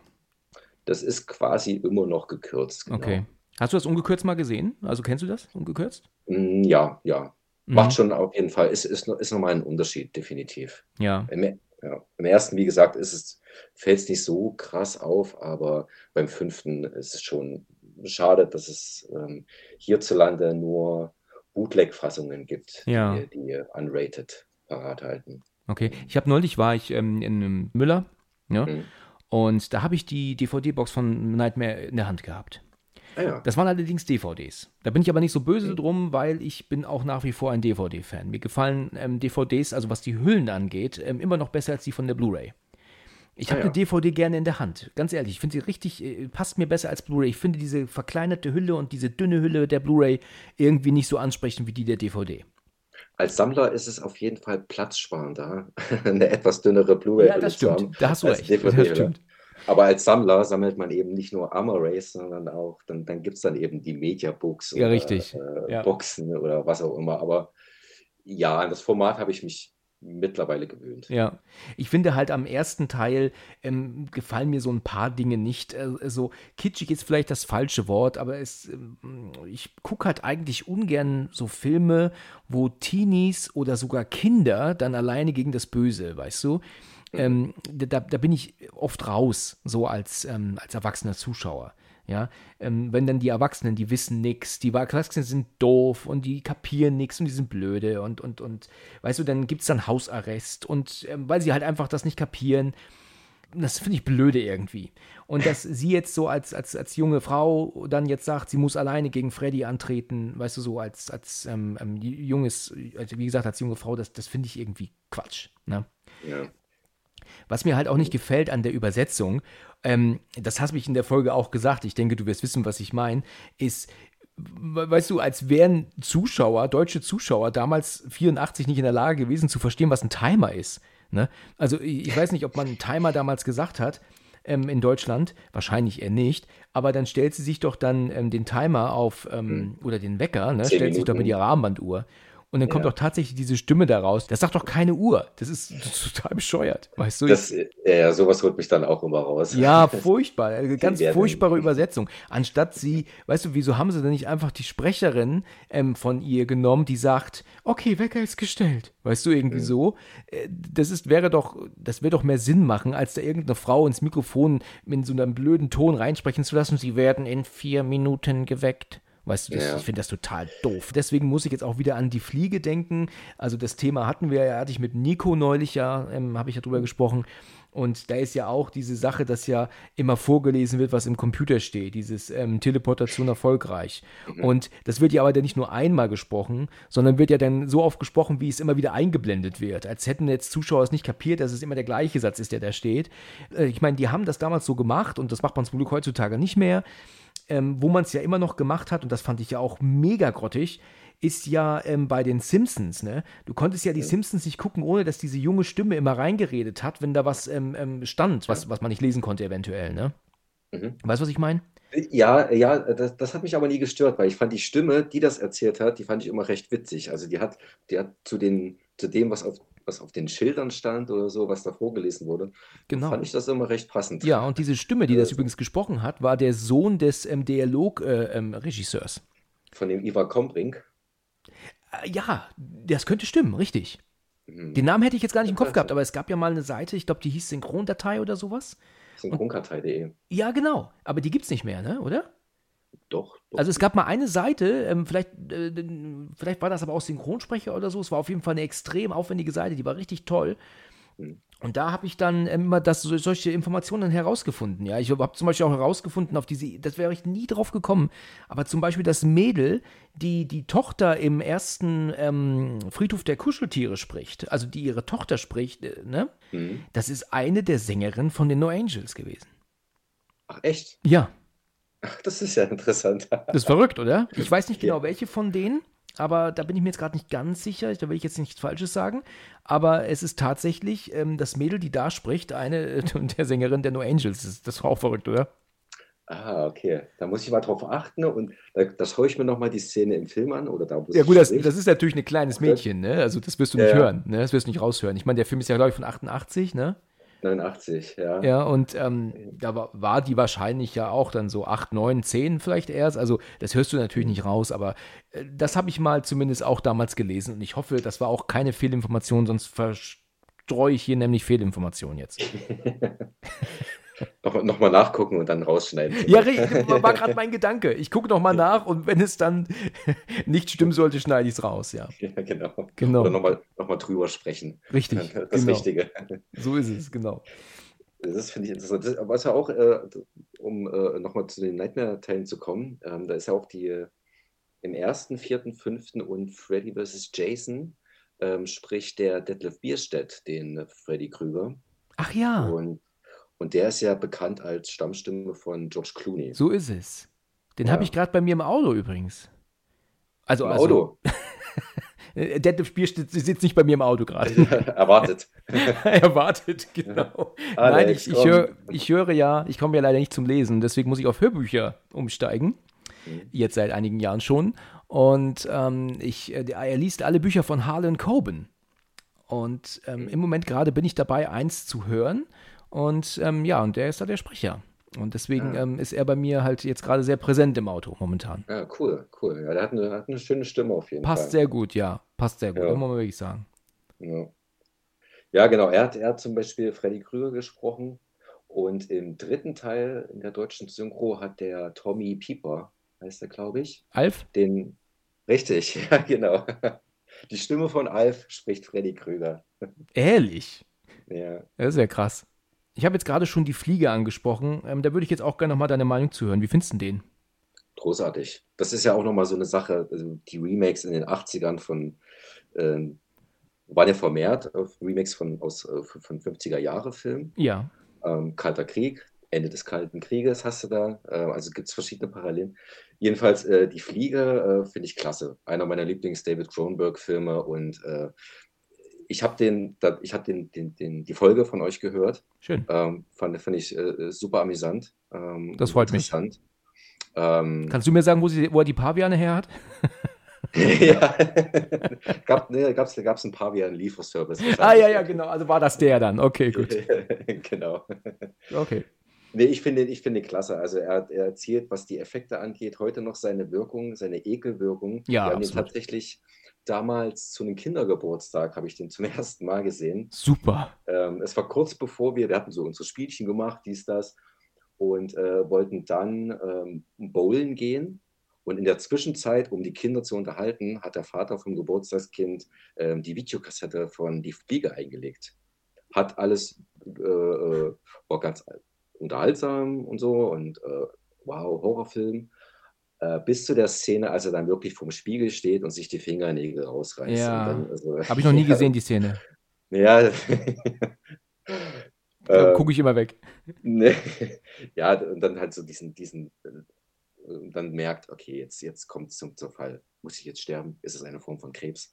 Speaker 3: Das ist quasi immer noch gekürzt.
Speaker 2: Genau. Okay. Hast du das ungekürzt mal gesehen? Also kennst du das ungekürzt?
Speaker 3: Mm, ja, ja. Mhm. Macht schon auf jeden Fall. Ist, ist, ist nochmal ein Unterschied, definitiv.
Speaker 2: Ja.
Speaker 3: Im, ja. Im ersten, wie gesagt, ist es, fällt es nicht so krass auf, aber beim fünften ist es schon schade, dass es ähm, hierzulande nur Bootleg-Fassungen gibt,
Speaker 2: Ja.
Speaker 3: die, die unrated parat halten.
Speaker 2: Okay. Ich habe neulich war ich ähm, in einem Müller, ja,
Speaker 3: Mhm.
Speaker 2: und da habe ich die DVD-Box von Nightmare in der Hand gehabt.
Speaker 3: Ah ja.
Speaker 2: Das waren allerdings DVDs. Da bin ich aber nicht so böse
Speaker 3: Mhm.
Speaker 2: drum, weil ich bin auch nach wie vor ein DVD-Fan. Mir gefallen ähm, DVDs, also was die Hüllen angeht, ähm, immer noch besser als die von der Blu-ray. Ich habe
Speaker 3: Ah ja.
Speaker 2: eine DVD gerne in der Hand. Ganz ehrlich, ich finde sie richtig, äh, passt mir besser als Blu-ray. Ich finde diese verkleinerte Hülle und diese dünne Hülle der Blu-ray irgendwie nicht so ansprechend wie die der DVD.
Speaker 3: Als Sammler ist es auf jeden Fall platzsparender, eine etwas dünnere Blu-ray
Speaker 2: Ja, das stimmt. Da hast du recht.
Speaker 3: DVD,
Speaker 2: Das stimmt.
Speaker 3: Aber als Sammler sammelt man eben nicht nur Armor-Rays, sondern auch, dann, dann gibt es dann eben die Media-Books
Speaker 2: Ja,
Speaker 3: oder
Speaker 2: richtig.
Speaker 3: Äh,
Speaker 2: Ja.
Speaker 3: Boxen oder was auch immer. Aber ja, an das Format habe ich mich mittlerweile gewöhnt.
Speaker 2: Ja, ich finde halt am ersten Teil ähm, gefallen mir so ein paar Dinge nicht. Äh, so kitschig ist vielleicht das falsche Wort, aber es, ähm, ich gucke halt eigentlich ungern so Filme, wo Teenies oder sogar Kinder dann alleine gegen das Böse, weißt du? Ähm, da, da bin ich oft raus, so als, ähm, als erwachsener Zuschauer. Ja, ähm, wenn dann die Erwachsenen, die wissen nix, die Erwachsenen sind doof und die kapieren nix und die sind blöde und, und, und, weißt du, dann gibt es dann Hausarrest und ähm, weil sie halt einfach das nicht kapieren, das finde ich blöde irgendwie. Und dass sie jetzt so als, als, als junge Frau dann jetzt sagt, sie muss alleine gegen Freddy antreten, weißt du, so als, als ähm, ähm, junges, also wie gesagt, als junge Frau, das, das finde ich irgendwie Quatsch. Ne?
Speaker 3: Ja.
Speaker 2: Was mir halt auch nicht gefällt an der Übersetzung, ähm, das hast mich in der Folge auch gesagt, ich denke, du wirst wissen, was ich meine, ist, we- weißt du, als wären Zuschauer, deutsche Zuschauer damals 84 nicht in der Lage gewesen zu verstehen, was ein Timer ist. Ne? Also ich weiß nicht, ob man einen Timer damals gesagt hat ähm, in Deutschland, wahrscheinlich eher nicht, aber dann stellt sie sich doch dann ähm, den Timer auf ähm, oder den Wecker, ne? Stellt sich doch mit
Speaker 3: Minuten.
Speaker 2: ihrer Armbanduhr. Und dann kommt
Speaker 3: Ja.
Speaker 2: doch tatsächlich diese Stimme daraus. Das sagt doch keine Uhr. Das ist total bescheuert. Weißt du?
Speaker 3: Das, ja, sowas holt mich dann auch immer raus.
Speaker 2: Ja, furchtbar. Eine ganz furchtbare Übersetzung. Anstatt sie, weißt du, wieso haben sie denn nicht einfach die Sprecherin ähm, von ihr genommen, die sagt, okay, Wecker ist gestellt. Weißt du, irgendwie so. Äh, Das ist, wäre doch, das wäre doch mehr Sinn machen, als da irgendeine Frau ins Mikrofon mit so einem blöden Ton reinsprechen zu lassen. Sie werden in vier Minuten geweckt. Weißt du, das,
Speaker 3: Ja.
Speaker 2: ich finde das total doof. Deswegen muss ich jetzt auch wieder an die Fliege denken. Also das Thema hatten wir ja, hatte ich mit Nico neulich ja, ähm, habe ich ja drüber gesprochen. Und da ist ja auch diese Sache, dass ja immer vorgelesen wird, was im Computer steht, dieses ähm, Teleportation erfolgreich. Und das wird ja aber dann nicht nur einmal gesprochen, sondern wird ja dann so oft gesprochen, wie es immer wieder eingeblendet wird. Als hätten jetzt Zuschauer es nicht kapiert, dass es immer der gleiche Satz ist, der da steht. Äh, ich meine, die haben das damals so gemacht und das macht man zum Glück heutzutage nicht mehr ähm, wo man es ja immer noch gemacht hat, und das fand ich ja auch mega grottig, ist ja ähm, bei den Simpsons, ne? Du konntest ja die Simpsons nicht gucken, ohne dass diese junge Stimme immer reingeredet hat, wenn da was ähm, ähm, stand, was, was man nicht lesen konnte, eventuell, ne?
Speaker 3: Mhm.
Speaker 2: Weißt du, was ich meine?
Speaker 3: Ja, ja, das, das hat mich aber nie gestört, weil ich fand die Stimme, die das erzählt hat, die fand ich immer recht witzig. Also die hat, die hat zu den, zu dem, was auf, was auf den Schildern stand oder so, was da vorgelesen wurde,
Speaker 2: Genau.
Speaker 3: fand ich das immer recht passend.
Speaker 2: Ja, und diese Stimme, die das
Speaker 3: Äh,
Speaker 2: übrigens gesprochen hat, war der Sohn des ähm, Dialog-Regisseurs.
Speaker 3: Von dem Ivar Kombrink.
Speaker 2: Äh, ja, das könnte stimmen, richtig.
Speaker 3: Mhm.
Speaker 2: Den Namen hätte ich jetzt gar nicht im Kopf gehabt, aber es gab ja mal eine Seite, ich glaube, die hieß Synchrondatei oder sowas.
Speaker 3: Synchronkartei.de.
Speaker 2: Ja, genau. Aber die gibt's nicht mehr, ne? Oder?
Speaker 3: Doch, doch.
Speaker 2: Also es gab mal eine Seite, ähm, vielleicht, äh, vielleicht war das aber auch Synchronsprecher oder so. Es war auf jeden Fall eine extrem aufwendige Seite, die war richtig toll.
Speaker 3: Hm.
Speaker 2: Und da habe ich dann ähm, immer das, so- solche Informationen herausgefunden. Ja, ich habe zum Beispiel auch herausgefunden, auf diese, das wäre ich nie drauf gekommen. Aber zum Beispiel das Mädel, die die Tochter im ersten ähm, Friedhof der Kuscheltiere spricht, also die ihre Tochter spricht, äh, ne?
Speaker 3: Mhm.
Speaker 2: Das ist eine der Sängerinnen von den No Angels gewesen.
Speaker 3: Ach, echt?
Speaker 2: Ja,
Speaker 3: Ach, das ist ja interessant.
Speaker 2: Das ist verrückt, oder? Ich weiß nicht genau, welche von denen, aber da bin ich mir jetzt gerade nicht ganz sicher. Da will ich jetzt nichts Falsches sagen. Aber es ist tatsächlich ähm, das Mädel, die da spricht, eine äh, der Sängerin der No Angels. Das, das war auch verrückt, oder?
Speaker 3: Ah, okay. Da muss ich mal drauf achten und da, das schaue ich mir nochmal die Szene im Film an oder da,
Speaker 2: Ja, gut, das, das ist natürlich ein kleines Mädchen, ne? Also, das wirst du nicht
Speaker 3: ja.
Speaker 2: hören, ne? Das wirst du nicht raushören. Ich meine, der Film ist ja, glaube ich, von 88, ne?
Speaker 3: 89, ja.
Speaker 2: Ja, und ähm, da war, war die wahrscheinlich ja auch dann so 8, 9, 10 vielleicht erst. Also das hörst du natürlich nicht raus, aber äh, das habe ich mal zumindest auch damals gelesen und ich hoffe, das war auch keine Fehlinformation, sonst verstreue ich hier nämlich Fehlinformationen jetzt.
Speaker 3: Nochmal noch mal nachgucken und dann rausschneiden.
Speaker 2: Ja, war gerade mein Gedanke. Ich gucke nochmal nach und wenn es dann nicht stimmen sollte, schneide ich es raus, ja.
Speaker 3: Ja, genau.
Speaker 2: Genau.
Speaker 3: Oder nochmal noch mal drüber sprechen.
Speaker 2: Richtig.
Speaker 3: Das
Speaker 2: genau.
Speaker 3: Wichtige.
Speaker 2: So ist es, genau.
Speaker 3: Das finde ich interessant. Das, aber es ja auch, äh, um äh, nochmal zu den Nightmare-Teilen zu kommen, ähm, da ist ja auch die im ersten, vierten, fünften und Freddy vs. Jason ähm, spricht der Detlef Bierstedt, den Freddy Krüger.
Speaker 2: Ach ja,
Speaker 3: Und, und der ist ja bekannt als Stammstimme von George Clooney.
Speaker 2: so ist es. Den
Speaker 3: Ja.
Speaker 2: habe ich gerade bei mir im Auto übrigens. Also,
Speaker 3: Im
Speaker 2: also
Speaker 3: Auto.
Speaker 2: Detlef Spiel sitzt, nicht bei mir im Auto gerade.
Speaker 3: Erwartet.
Speaker 2: er wartet, genau. Nein,
Speaker 3: Alex,
Speaker 2: ich, ich, höre, ich höre ja, ich komme ja leider nicht zum Lesen, deswegen muss ich auf Hörbücher umsteigen.
Speaker 3: Mhm.
Speaker 2: Jetzt seit einigen Jahren schon. Und ähm, ich, äh, er liest alle Bücher von Harlan Coben. Und ähm,
Speaker 3: Mhm.
Speaker 2: im Moment gerade bin ich dabei, eins zu hören. Und ähm, ja, und der ist da der Sprecher. Und deswegen
Speaker 3: Ah.
Speaker 2: ähm, ist er bei mir halt jetzt gerade sehr präsent im Auto momentan.
Speaker 3: Ja, cool, cool. Ja, der hat eine, hat eine schöne Stimme auf jeden
Speaker 2: Passt
Speaker 3: Fall.
Speaker 2: sehr gut, ja. Passt sehr gut,
Speaker 3: Ja.
Speaker 2: muss man wirklich sagen.
Speaker 3: Ja. ja, genau. Er hat, er hat zum Beispiel Freddy Krüger gesprochen. Und im dritten Teil in der deutschen Synchro hat der Tommy Pieper, heißt er, glaube ich,
Speaker 2: Alf?
Speaker 3: den. Richtig, ja, genau. Die Stimme von Alf spricht Freddy Krüger.
Speaker 2: Ehrlich?
Speaker 3: Ja.
Speaker 2: Das ist ja krass. Ich habe jetzt gerade schon die Fliege angesprochen. Ähm, da würde ich jetzt auch gerne nochmal deine Meinung zu hören. Wie findest du den?
Speaker 3: Großartig. Das ist ja auch nochmal so eine Sache. Also die Remakes in den 80ern von, ähm, waren ja vermehrt, äh, Remakes von, aus, äh, von 50er-Jahre-Filmen.
Speaker 2: Ja.
Speaker 3: ähm, Kalter Krieg, Ende des Kalten Krieges hast du da. Äh, also gibt es verschiedene Parallelen. Jedenfalls äh, Die Fliege äh, finde ich klasse. Einer meiner Lieblings-David Cronenberg-Filme und äh, ich habe den, ich hab den, den, den, die Folge von euch gehört.
Speaker 2: Schön.
Speaker 3: Ähm, fand, fand ich äh, super amüsant. Ähm,
Speaker 2: Das freut mich.
Speaker 3: Ähm,
Speaker 2: Kannst du mir sagen, wo, sie, wo er die Paviane her hat?
Speaker 3: ja, gab es ne, gab's, gab's einen Lieferservice.
Speaker 2: Ah, ja, ja, genau. Also war das der dann. Okay, gut.
Speaker 3: genau.
Speaker 2: Okay.
Speaker 3: Nee, ich finde, ich finde klasse. Also er, er erzielt, was die Effekte angeht, heute noch seine Wirkung, seine Ekelwirkung.
Speaker 2: Ja,
Speaker 3: Wir haben
Speaker 2: absolut.
Speaker 3: tatsächlich damals zu einem Kindergeburtstag, habe ich den zum ersten Mal gesehen.
Speaker 2: Super.
Speaker 3: Ähm, es war kurz bevor wir, wir hatten so unsere Spielchen gemacht, dies, das, und äh, wollten dann ähm, bowlen gehen. Und in der Zwischenzeit, um die Kinder zu unterhalten, hat der Vater vom Geburtstagskind ähm, die Videokassette von Die Fliege eingelegt. Hat alles, äh, äh, war ganz unterhaltsam und so und äh, wow, Horrorfilm. Äh, bis zu der Szene, als er dann wirklich vorm Spiegel steht und sich die Fingernägel rausreißt.
Speaker 2: Ja.
Speaker 3: Also,
Speaker 2: Habe ich noch nie gesehen, die Szene.
Speaker 3: Ja.
Speaker 2: Da
Speaker 3: Äh,
Speaker 2: gucke ich immer weg.
Speaker 3: Ne, ja, und dann halt so diesen, diesen, äh, und dann merkt, okay, jetzt, jetzt kommt es zum, zum Fall. Muss ich jetzt sterben? Ist es eine Form von Krebs?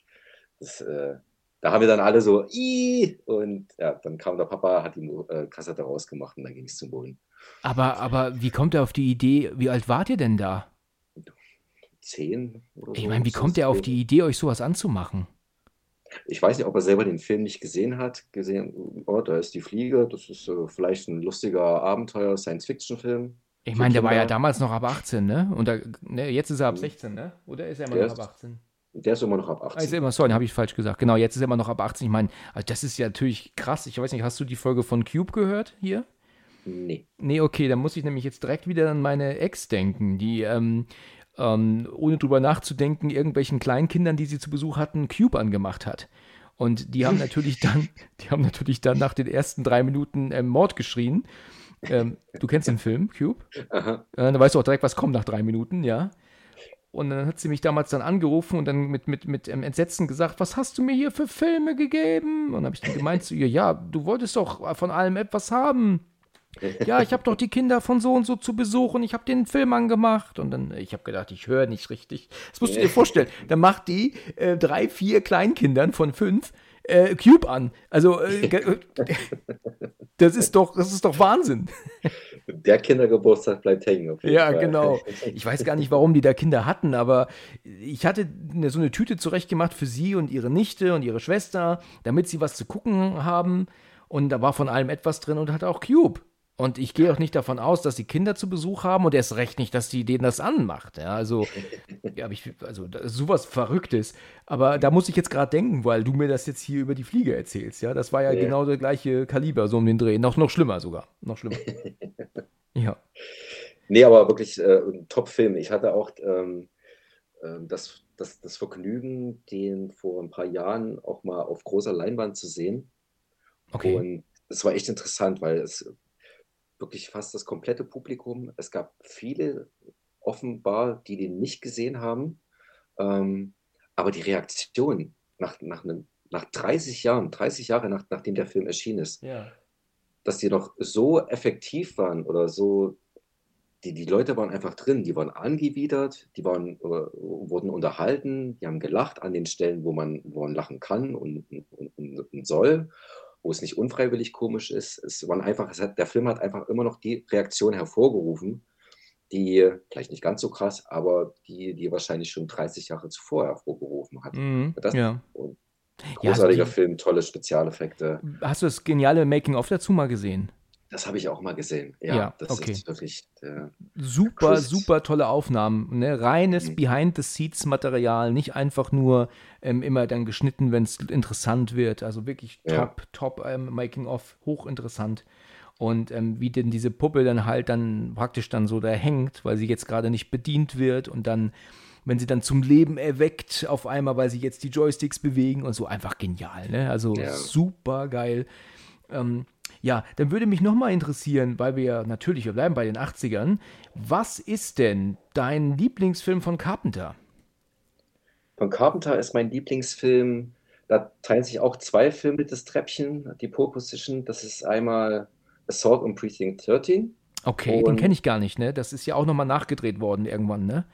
Speaker 3: Das, äh, da haben wir dann alle so, Ih! und ja, dann kam der Papa, hat die äh, Kassette rausgemacht und dann ging es zum Boden.
Speaker 2: Aber, aber wie kommt er auf die Idee? Wie alt wart ihr denn da?
Speaker 3: Zehn oder so.
Speaker 2: Ich meine, wie
Speaker 3: so
Speaker 2: kommt er auf die Idee, euch sowas anzumachen?
Speaker 3: Ich weiß nicht, ob er selber den Film nicht gesehen hat. Gesehen, oh, da ist die Fliege, das ist äh, vielleicht ein lustiger Abenteuer, Science-Fiction-Film.
Speaker 2: Ich meine, der war ja damals noch ab 18, ne? Und da, ne, jetzt ist er ab
Speaker 3: Mhm.
Speaker 2: 16, ne? Oder ist er immer
Speaker 3: Der
Speaker 2: noch ab
Speaker 3: ist-
Speaker 2: 18?
Speaker 3: Der ist immer noch ab
Speaker 2: Ah, ist
Speaker 3: 18.
Speaker 2: er immer, sorry, habe ich falsch gesagt. Genau, jetzt ist er immer noch ab 18. Ich meine, also das ist ja natürlich krass. Ich weiß nicht, hast du die Folge von Cube gehört hier?
Speaker 3: Nee.
Speaker 2: Nee, okay, dann muss ich nämlich jetzt direkt wieder an meine Ex denken, die, ähm, ähm, ohne drüber nachzudenken, irgendwelchen Kleinkindern, die sie zu Besuch hatten, Cube angemacht hat. Und die haben natürlich dann, die haben natürlich dann nach den ersten drei Minuten ähm, Mord geschrien. Ähm, du kennst den Film, Cube? Äh, da weißt du auch direkt, was kommt nach drei Minuten, ja. Und dann hat sie mich damals dann angerufen und dann mit, mit, mit ähm, Entsetzen gesagt, was hast du mir hier für Filme gegeben? Und dann habe ich dann gemeint zu ihr, ja, du wolltest doch von allem etwas haben. Ja, ich habe doch die Kinder von so und so zu Besuch und ich habe den Film angemacht. Und dann, ich habe gedacht, ich höre nicht richtig. Das musst du dir vorstellen. Dann macht die äh, drei, vier Kleinkindern von fünf äh, Cube an. Also, äh, das ist doch, das ist doch Wahnsinn.
Speaker 3: Der Kindergeburtstag bleibt hängen.
Speaker 2: Ja,
Speaker 3: Fall.
Speaker 2: genau. Ich weiß gar nicht, warum die da Kinder hatten, aber ich hatte eine, so eine Tüte zurechtgemacht für sie und ihre Nichte und ihre Schwester, damit sie was zu gucken haben. Und da war von allem etwas drin und hatte auch Cube. Und ich gehe auch nicht davon aus, dass die Kinder zu Besuch haben und erst recht nicht, dass die denen das anmacht. Ja, also, ja, ich, also sowas Verrücktes. Aber da muss ich jetzt gerade denken, weil du mir das jetzt hier über die Fliege erzählst. Ja, das war ja, ja. genau der gleiche Kaliber, so um den Dreh. Noch, noch schlimmer sogar. Noch schlimmer. ja.
Speaker 3: Nee, aber wirklich äh, ein Top-Film. Ich hatte auch ähm, äh, das, das, das Vergnügen, den vor ein paar Jahren auch mal auf großer Leinwand zu sehen. Okay. Und es war echt interessant, weil es wirklich fast das komplette Publikum. Es gab viele offenbar, die den nicht gesehen haben. Ähm, aber die Reaktion nach, nach, einem, nach 30 Jahren, 30 Jahre nach, nachdem der Film erschienen ist, ja. dass die noch so effektiv waren oder so, die, die Leute waren einfach drin, die waren angewidert, die waren, äh, wurden unterhalten, die haben gelacht an den Stellen, wo man, wo man lachen kann und, und, und, und soll wo es nicht unfreiwillig komisch ist. Es waren einfach, es hat, der Film hat einfach immer noch die Reaktion hervorgerufen, die vielleicht nicht ganz so krass, aber die, die wahrscheinlich schon 30 Jahre zuvor hervorgerufen hat.
Speaker 2: Mhm, das, ja.
Speaker 3: großartiger ja, Film, tolle Spezialeffekte.
Speaker 2: Hast du das geniale Making-of dazu mal gesehen?
Speaker 3: Das habe ich auch mal gesehen. Ja, ja das
Speaker 2: okay.
Speaker 3: ist wirklich.
Speaker 2: Äh, super, Chris. super tolle Aufnahmen. Ne? Reines mhm. Behind-the-Scenes-Material, nicht einfach nur ähm, immer dann geschnitten, wenn es interessant wird. Also wirklich top, ja. top ähm, Making-of, hochinteressant. Und ähm, wie denn diese Puppe dann halt dann praktisch dann so da hängt, weil sie jetzt gerade nicht bedient wird und dann wenn sie dann zum Leben erweckt auf einmal, weil sie jetzt die Joysticks bewegen und so einfach genial, ne? Also ja. super geil. Ähm, ja, dann würde mich nochmal interessieren, weil wir ja natürlich, wir bleiben bei den 80ern. Was ist denn dein Lieblingsfilm von Carpenter?
Speaker 3: Von Carpenter ist mein Lieblingsfilm, da teilen sich auch zwei Filme das Treppchen, die Pole Position. Das ist einmal Assault on Precinct 13.
Speaker 2: Okay, und den kenne ich gar nicht, ne? Das ist ja auch nochmal nachgedreht worden irgendwann, ne?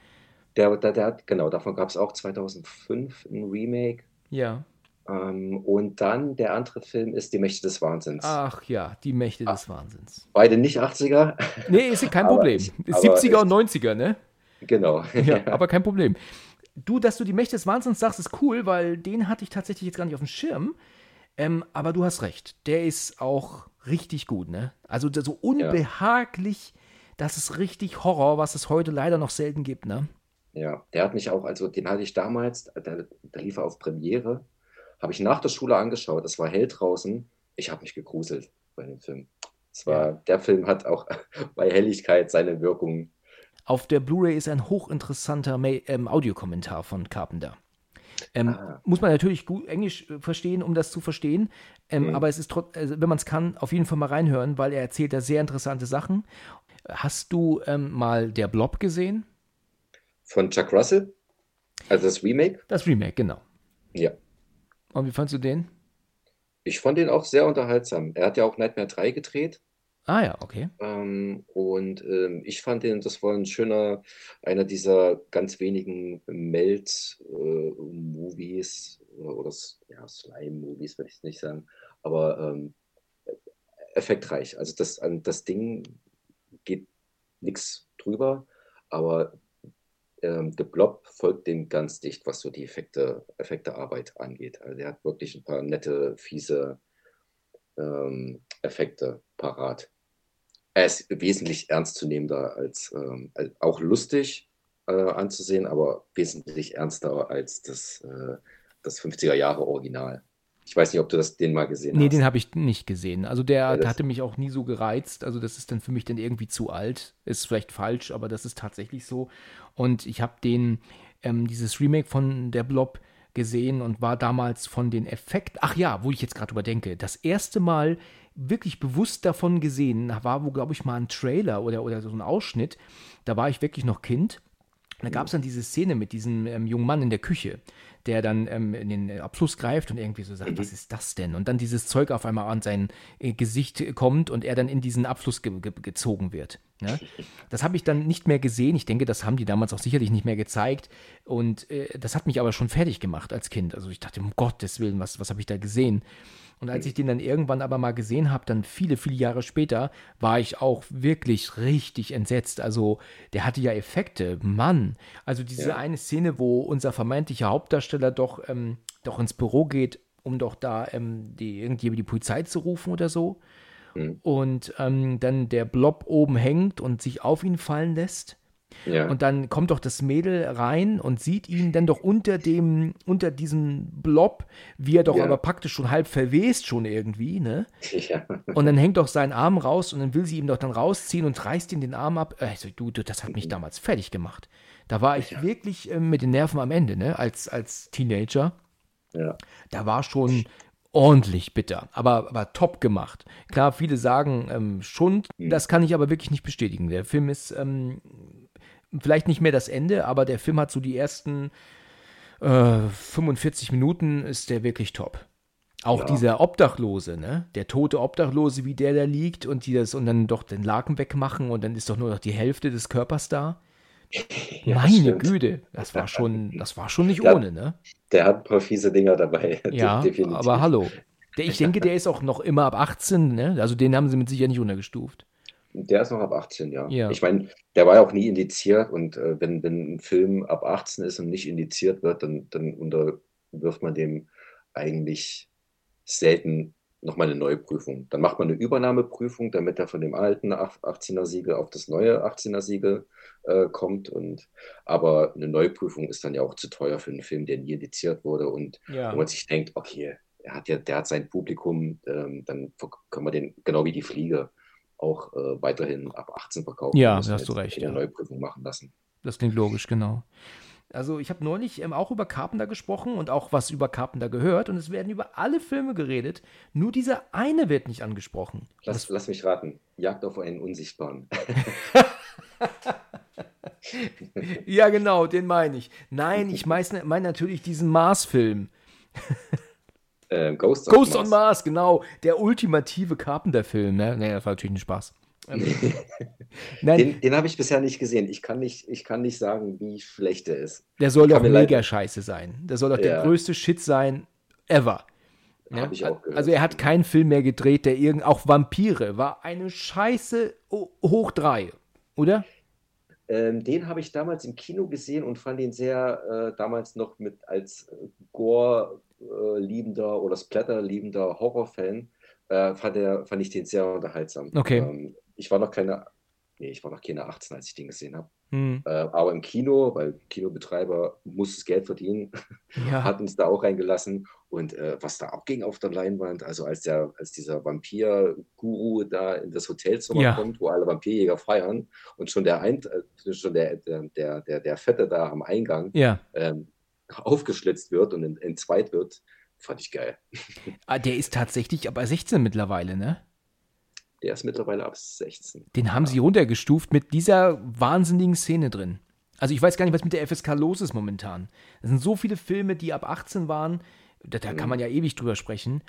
Speaker 3: Der, der, der genau, davon gab es auch 2005 ein Remake.
Speaker 2: Ja.
Speaker 3: Ähm, und dann der andere Film ist Die Mächte des Wahnsinns.
Speaker 2: Ach ja, Die Mächte des ah, Wahnsinns.
Speaker 3: Beide nicht 80er.
Speaker 2: Nee, ist kein Problem. Ist 70er und 90er, ne?
Speaker 3: Genau.
Speaker 2: Ja, aber kein Problem. Du, dass du Die Mächte des Wahnsinns sagst, ist cool, weil den hatte ich tatsächlich jetzt gar nicht auf dem Schirm. Ähm, aber du hast recht, der ist auch richtig gut, ne? Also so unbehaglich, ja. das ist richtig Horror, was es heute leider noch selten gibt, ne?
Speaker 3: Ja, der hat mich auch, also den hatte ich damals, der, der lief auf Premiere habe ich nach der Schule angeschaut. Es war hell draußen. Ich habe mich gegruselt bei dem Film. Es war, ja. Der Film hat auch bei Helligkeit seine Wirkung.
Speaker 2: Auf der Blu-ray ist ein hochinteressanter ähm, Audiokommentar von Carpenter. Ähm, ah. Muss man natürlich gut Englisch äh, verstehen, um das zu verstehen. Ähm, mhm. Aber es ist trotzdem, also wenn man es kann, auf jeden Fall mal reinhören, weil er erzählt da sehr interessante Sachen. Hast du ähm, mal Der Blob gesehen?
Speaker 3: Von Chuck Russell? Also das Remake?
Speaker 2: Das Remake, genau.
Speaker 3: Ja.
Speaker 2: Und wie fandest du den?
Speaker 3: Ich fand den auch sehr unterhaltsam. Er hat ja auch Nightmare 3 gedreht.
Speaker 2: Ah ja, okay.
Speaker 3: Ähm, und ähm, ich fand den, das war ein schöner, einer dieser ganz wenigen Meld-Movies äh, oder, oder ja, Slime-Movies, würde ich nicht sagen, aber ähm, effektreich. Also das, das Ding geht nichts drüber, aber ähm, The Blob folgt dem ganz dicht, was so die Effekte, Effektearbeit angeht. Also er hat wirklich ein paar nette, fiese ähm, Effekte parat. Er ist wesentlich ernstzunehmender als, ähm, als auch lustig äh, anzusehen, aber wesentlich ernster als das, äh, das 50er Jahre Original. Ich weiß nicht, ob du das den mal gesehen
Speaker 2: nee,
Speaker 3: hast.
Speaker 2: Nee, den habe ich nicht gesehen. Also der, der hatte mich auch nie so gereizt. Also das ist dann für mich dann irgendwie zu alt. Ist vielleicht falsch, aber das ist tatsächlich so. Und ich habe den, ähm, dieses Remake von der Blob gesehen und war damals von den Effekten, ach ja, wo ich jetzt gerade überdenke, das erste Mal wirklich bewusst davon gesehen, war wo, glaube ich, mal ein Trailer oder, oder so ein Ausschnitt. Da war ich wirklich noch Kind. Da gab es dann diese Szene mit diesem ähm, jungen Mann in der Küche der dann ähm, in den Abfluss greift und irgendwie so sagt, mhm. was ist das denn? Und dann dieses Zeug auf einmal an sein äh, Gesicht kommt und er dann in diesen Abfluss ge ge gezogen wird. Ne? Das habe ich dann nicht mehr gesehen. Ich denke, das haben die damals auch sicherlich nicht mehr gezeigt. Und äh, das hat mich aber schon fertig gemacht als Kind. Also ich dachte, um Gottes Willen, was, was habe ich da gesehen? Und als ich den dann irgendwann aber mal gesehen habe, dann viele, viele Jahre später, war ich auch wirklich richtig entsetzt. Also der hatte ja Effekte, Mann. Also diese ja. eine Szene, wo unser vermeintlicher Hauptdarsteller doch, ähm, doch ins Büro geht, um doch da ähm, die, irgendwie die Polizei zu rufen oder so. mhm. und ähm, dann der Blob oben hängt und sich auf ihn fallen lässt. Ja. Und dann kommt doch das Mädel rein und sieht ihn dann doch unter dem, unter diesem Blob, wie er doch ja. aber praktisch schon halb verwest schon irgendwie, ne? Ja. Und dann hängt doch sein Arm raus und dann will sie ihm doch dann rausziehen und reißt ihm den Arm ab. Also, du, du das hat mich damals fertig gemacht. Da war ich wirklich äh, mit den Nerven am Ende, ne? Als, als Teenager. Ja. Da war schon ordentlich bitter, aber, aber top gemacht. Klar, viele sagen ähm, Schund, mhm. das kann ich aber wirklich nicht bestätigen. Der Film ist ähm, vielleicht nicht mehr das Ende, aber der Film hat so die ersten äh, 45 Minuten ist der wirklich top. Auch ja. dieser Obdachlose, ne? Der tote Obdachlose, wie der da liegt und die das und dann doch den Laken wegmachen und dann ist doch nur noch die Hälfte des Körpers da. Ja, Meine stimmt. Güte, das war schon, das war schon nicht der, ohne, ne?
Speaker 3: Der hat ein paar fiese Dinger dabei.
Speaker 2: Ja, definitiv. aber hallo. Der, ich denke, der ist auch noch immer ab 18, ne? Also den haben sie mit Sicherheit nicht untergestuft.
Speaker 3: Der ist noch ab 18, ja. ja. Ich meine, der war ja auch nie indiziert und äh, wenn, wenn ein Film ab 18 ist und nicht indiziert wird, dann, dann unterwirft man dem eigentlich selten nochmal eine neue Prüfung. Dann macht man eine Übernahmeprüfung, damit er von dem alten 18er-Siegel auf das neue 18er-Siegel äh, kommt. Und, aber eine Neuprüfung ist dann ja auch zu teuer für einen Film, der nie indiziert wurde. Und ja. wo man sich denkt, okay, er hat ja, der hat sein Publikum, ähm, dann können wir den, genau wie die Fliege, auch äh, weiterhin ab 18 verkaufen.
Speaker 2: Ja, da hast du recht.
Speaker 3: Eine ja. Neuprüfung machen lassen.
Speaker 2: Das klingt logisch, genau. Also ich habe neulich ähm, auch über Carpenter gesprochen und auch was über Carpenter gehört und es werden über alle Filme geredet, nur dieser eine wird nicht angesprochen.
Speaker 3: Lass, lass mich raten, Jagd auf einen Unsichtbaren.
Speaker 2: ja genau, den meine ich. Nein, ich meine mein natürlich diesen Mars-Film.
Speaker 3: Äh, Ghost,
Speaker 2: Ghost on, Mars. on Mars, genau. Der ultimative Carpenter-Film. Ne? Nee, das war natürlich ein Spaß.
Speaker 3: Ähm, Nein. Den, den habe ich bisher nicht gesehen. Ich kann nicht, ich kann nicht sagen, wie schlecht er ist.
Speaker 2: Der soll doch mega scheiße sein. Der soll doch ja. der größte Shit sein ever.
Speaker 3: Ja? Habe ich auch gehört.
Speaker 2: Also er hat keinen Film mehr gedreht, der irgend auch Vampire war eine Scheiße hoch drei, oder?
Speaker 3: Ähm, den habe ich damals im Kino gesehen und fand ihn sehr äh, damals noch mit als Gore liebender oder Splatter liebender Horrorfan äh, fand, der, fand ich den sehr unterhaltsam.
Speaker 2: Okay.
Speaker 3: Ähm, ich war noch keine, nee, ich war noch keine 18, als ich den gesehen habe. Hm. Äh, aber im Kino, weil Kinobetreiber muss das Geld verdienen, ja. hat uns da auch reingelassen. Und äh, was da abging auf der Leinwand, also als, der, als dieser Vampir-Guru da in das Hotelzimmer ja. kommt, wo alle Vampirjäger feiern und schon der, Ein äh, schon der, der, der, der Fette da am Eingang
Speaker 2: ja.
Speaker 3: ähm, aufgeschlitzt wird und entzweit wird, fand ich geil.
Speaker 2: Ah, der ist tatsächlich aber 16 mittlerweile, ne?
Speaker 3: Der ist mittlerweile ab 16.
Speaker 2: Den haben sie runtergestuft mit dieser wahnsinnigen Szene drin. Also ich weiß gar nicht, was mit der FSK los ist momentan. Es sind so viele Filme, die ab 18 waren, da, da mhm. kann man ja ewig drüber sprechen.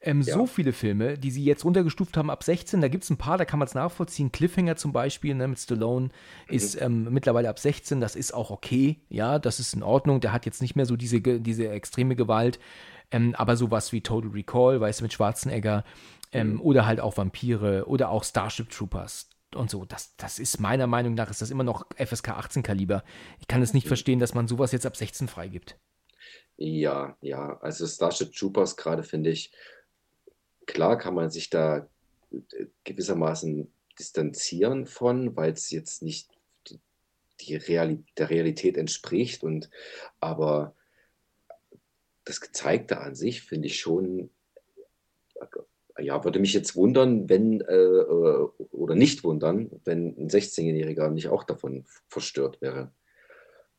Speaker 2: Ähm, ja. So viele Filme, die sie jetzt runtergestuft haben ab 16, da gibt es ein paar, da kann man es nachvollziehen. Cliffhanger zum Beispiel ne, mit Stallone mhm. ist ähm, mittlerweile ab 16, das ist auch okay, ja, das ist in Ordnung. Der hat jetzt nicht mehr so diese, diese extreme Gewalt, ähm, aber sowas wie Total Recall, weißt du, mit Schwarzenegger ähm, mhm. oder halt auch Vampire oder auch Starship Troopers und so. Das, das ist meiner Meinung nach, ist das immer noch FSK 18 Kaliber. Ich kann es nicht mhm. verstehen, dass man sowas jetzt ab 16 freigibt.
Speaker 3: Ja, ja, also Starship Troopers gerade finde ich, klar kann man sich da äh, gewissermaßen distanzieren von, weil es jetzt nicht die Realität, der Realität entspricht. Und aber das Gezeigte an sich finde ich schon, ja, würde mich jetzt wundern, wenn, äh, äh oder nicht wundern, wenn ein 16-Jähriger nicht auch davon verstört wäre.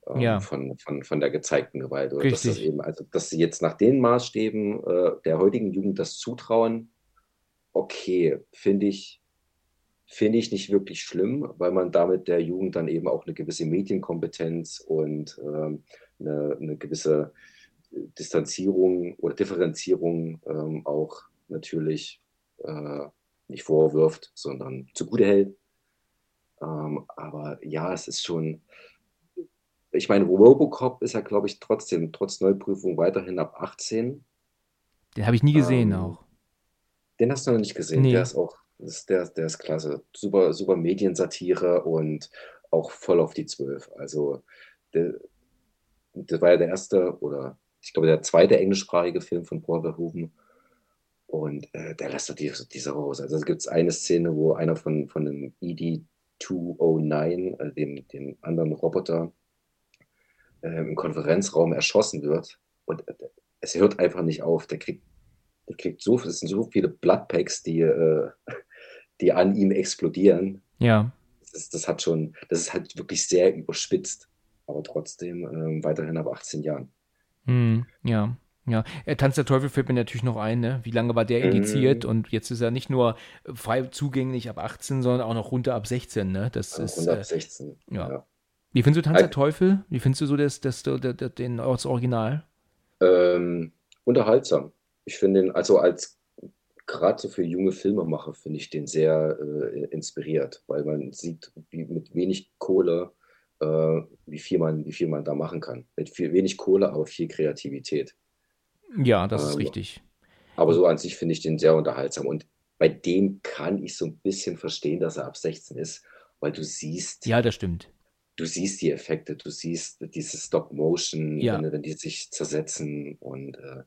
Speaker 3: Ähm, ja. von, von, von der gezeigten Gewalt. Oder dass, das eben, also, dass sie jetzt nach den Maßstäben äh, der heutigen Jugend das zutrauen, okay, finde ich, finde ich nicht wirklich schlimm, weil man damit der Jugend dann eben auch eine gewisse Medienkompetenz und ähm, eine, eine, gewisse Distanzierung oder Differenzierung ähm, auch natürlich äh, nicht vorwirft, sondern zugute hält. Ähm, aber ja, es ist schon, ich meine, Robocop ist ja, glaube ich, trotzdem, trotz Neuprüfung weiterhin ab 18.
Speaker 2: Den habe ich nie gesehen ähm, auch.
Speaker 3: Den hast du noch nicht gesehen. Nee. Der ist auch, der, der ist klasse. Super, super Mediensatire und auch voll auf die Zwölf. Also, der, das war ja der erste oder ich glaube der zweite englischsprachige Film von Paul Verhoeven. Und äh, der lässt doch diese, diese raus. Also es gibt eine Szene, wo einer von, von dem ED-209, äh, dem, dem anderen Roboter, äh, im Konferenzraum erschossen wird. Und äh, es hört einfach nicht auf. Der kriegt, der kriegt so, es sind so viele Bloodpacks, die, äh, die an ihm explodieren.
Speaker 2: Ja.
Speaker 3: Das, das, hat schon, das ist halt wirklich sehr überspitzt, aber trotzdem äh, weiterhin ab 18 Jahren.
Speaker 2: Hm, ja. Ja, er Tanz der Teufel fällt mir natürlich noch ein, ne? Wie lange war der indiziert? Mm. Und jetzt ist er nicht nur frei zugänglich ab 18, sondern auch noch runter ab 16, ne? Das ja, ist.
Speaker 3: Runter ab 16.
Speaker 2: Äh, ja. ja. Wie findest du Tanz der Teufel? Wie findest du so das, das, das, das, den, das Original?
Speaker 3: Ähm, unterhaltsam. Ich finde den, also als gerade so für junge Filmemacher, finde ich den sehr äh, inspiriert, weil man sieht, wie mit wenig Kohle, äh, wie, viel man, wie viel man da machen kann. Mit viel, wenig Kohle, aber viel Kreativität.
Speaker 2: Ja, das ähm, ist richtig.
Speaker 3: Aber so an sich finde ich den sehr unterhaltsam. Und bei dem kann ich so ein bisschen verstehen, dass er ab 16 ist, weil du siehst.
Speaker 2: Ja, das stimmt
Speaker 3: du siehst die Effekte, du siehst diese Stop-Motion, ja. wenn, wenn, die sich zersetzen und äh,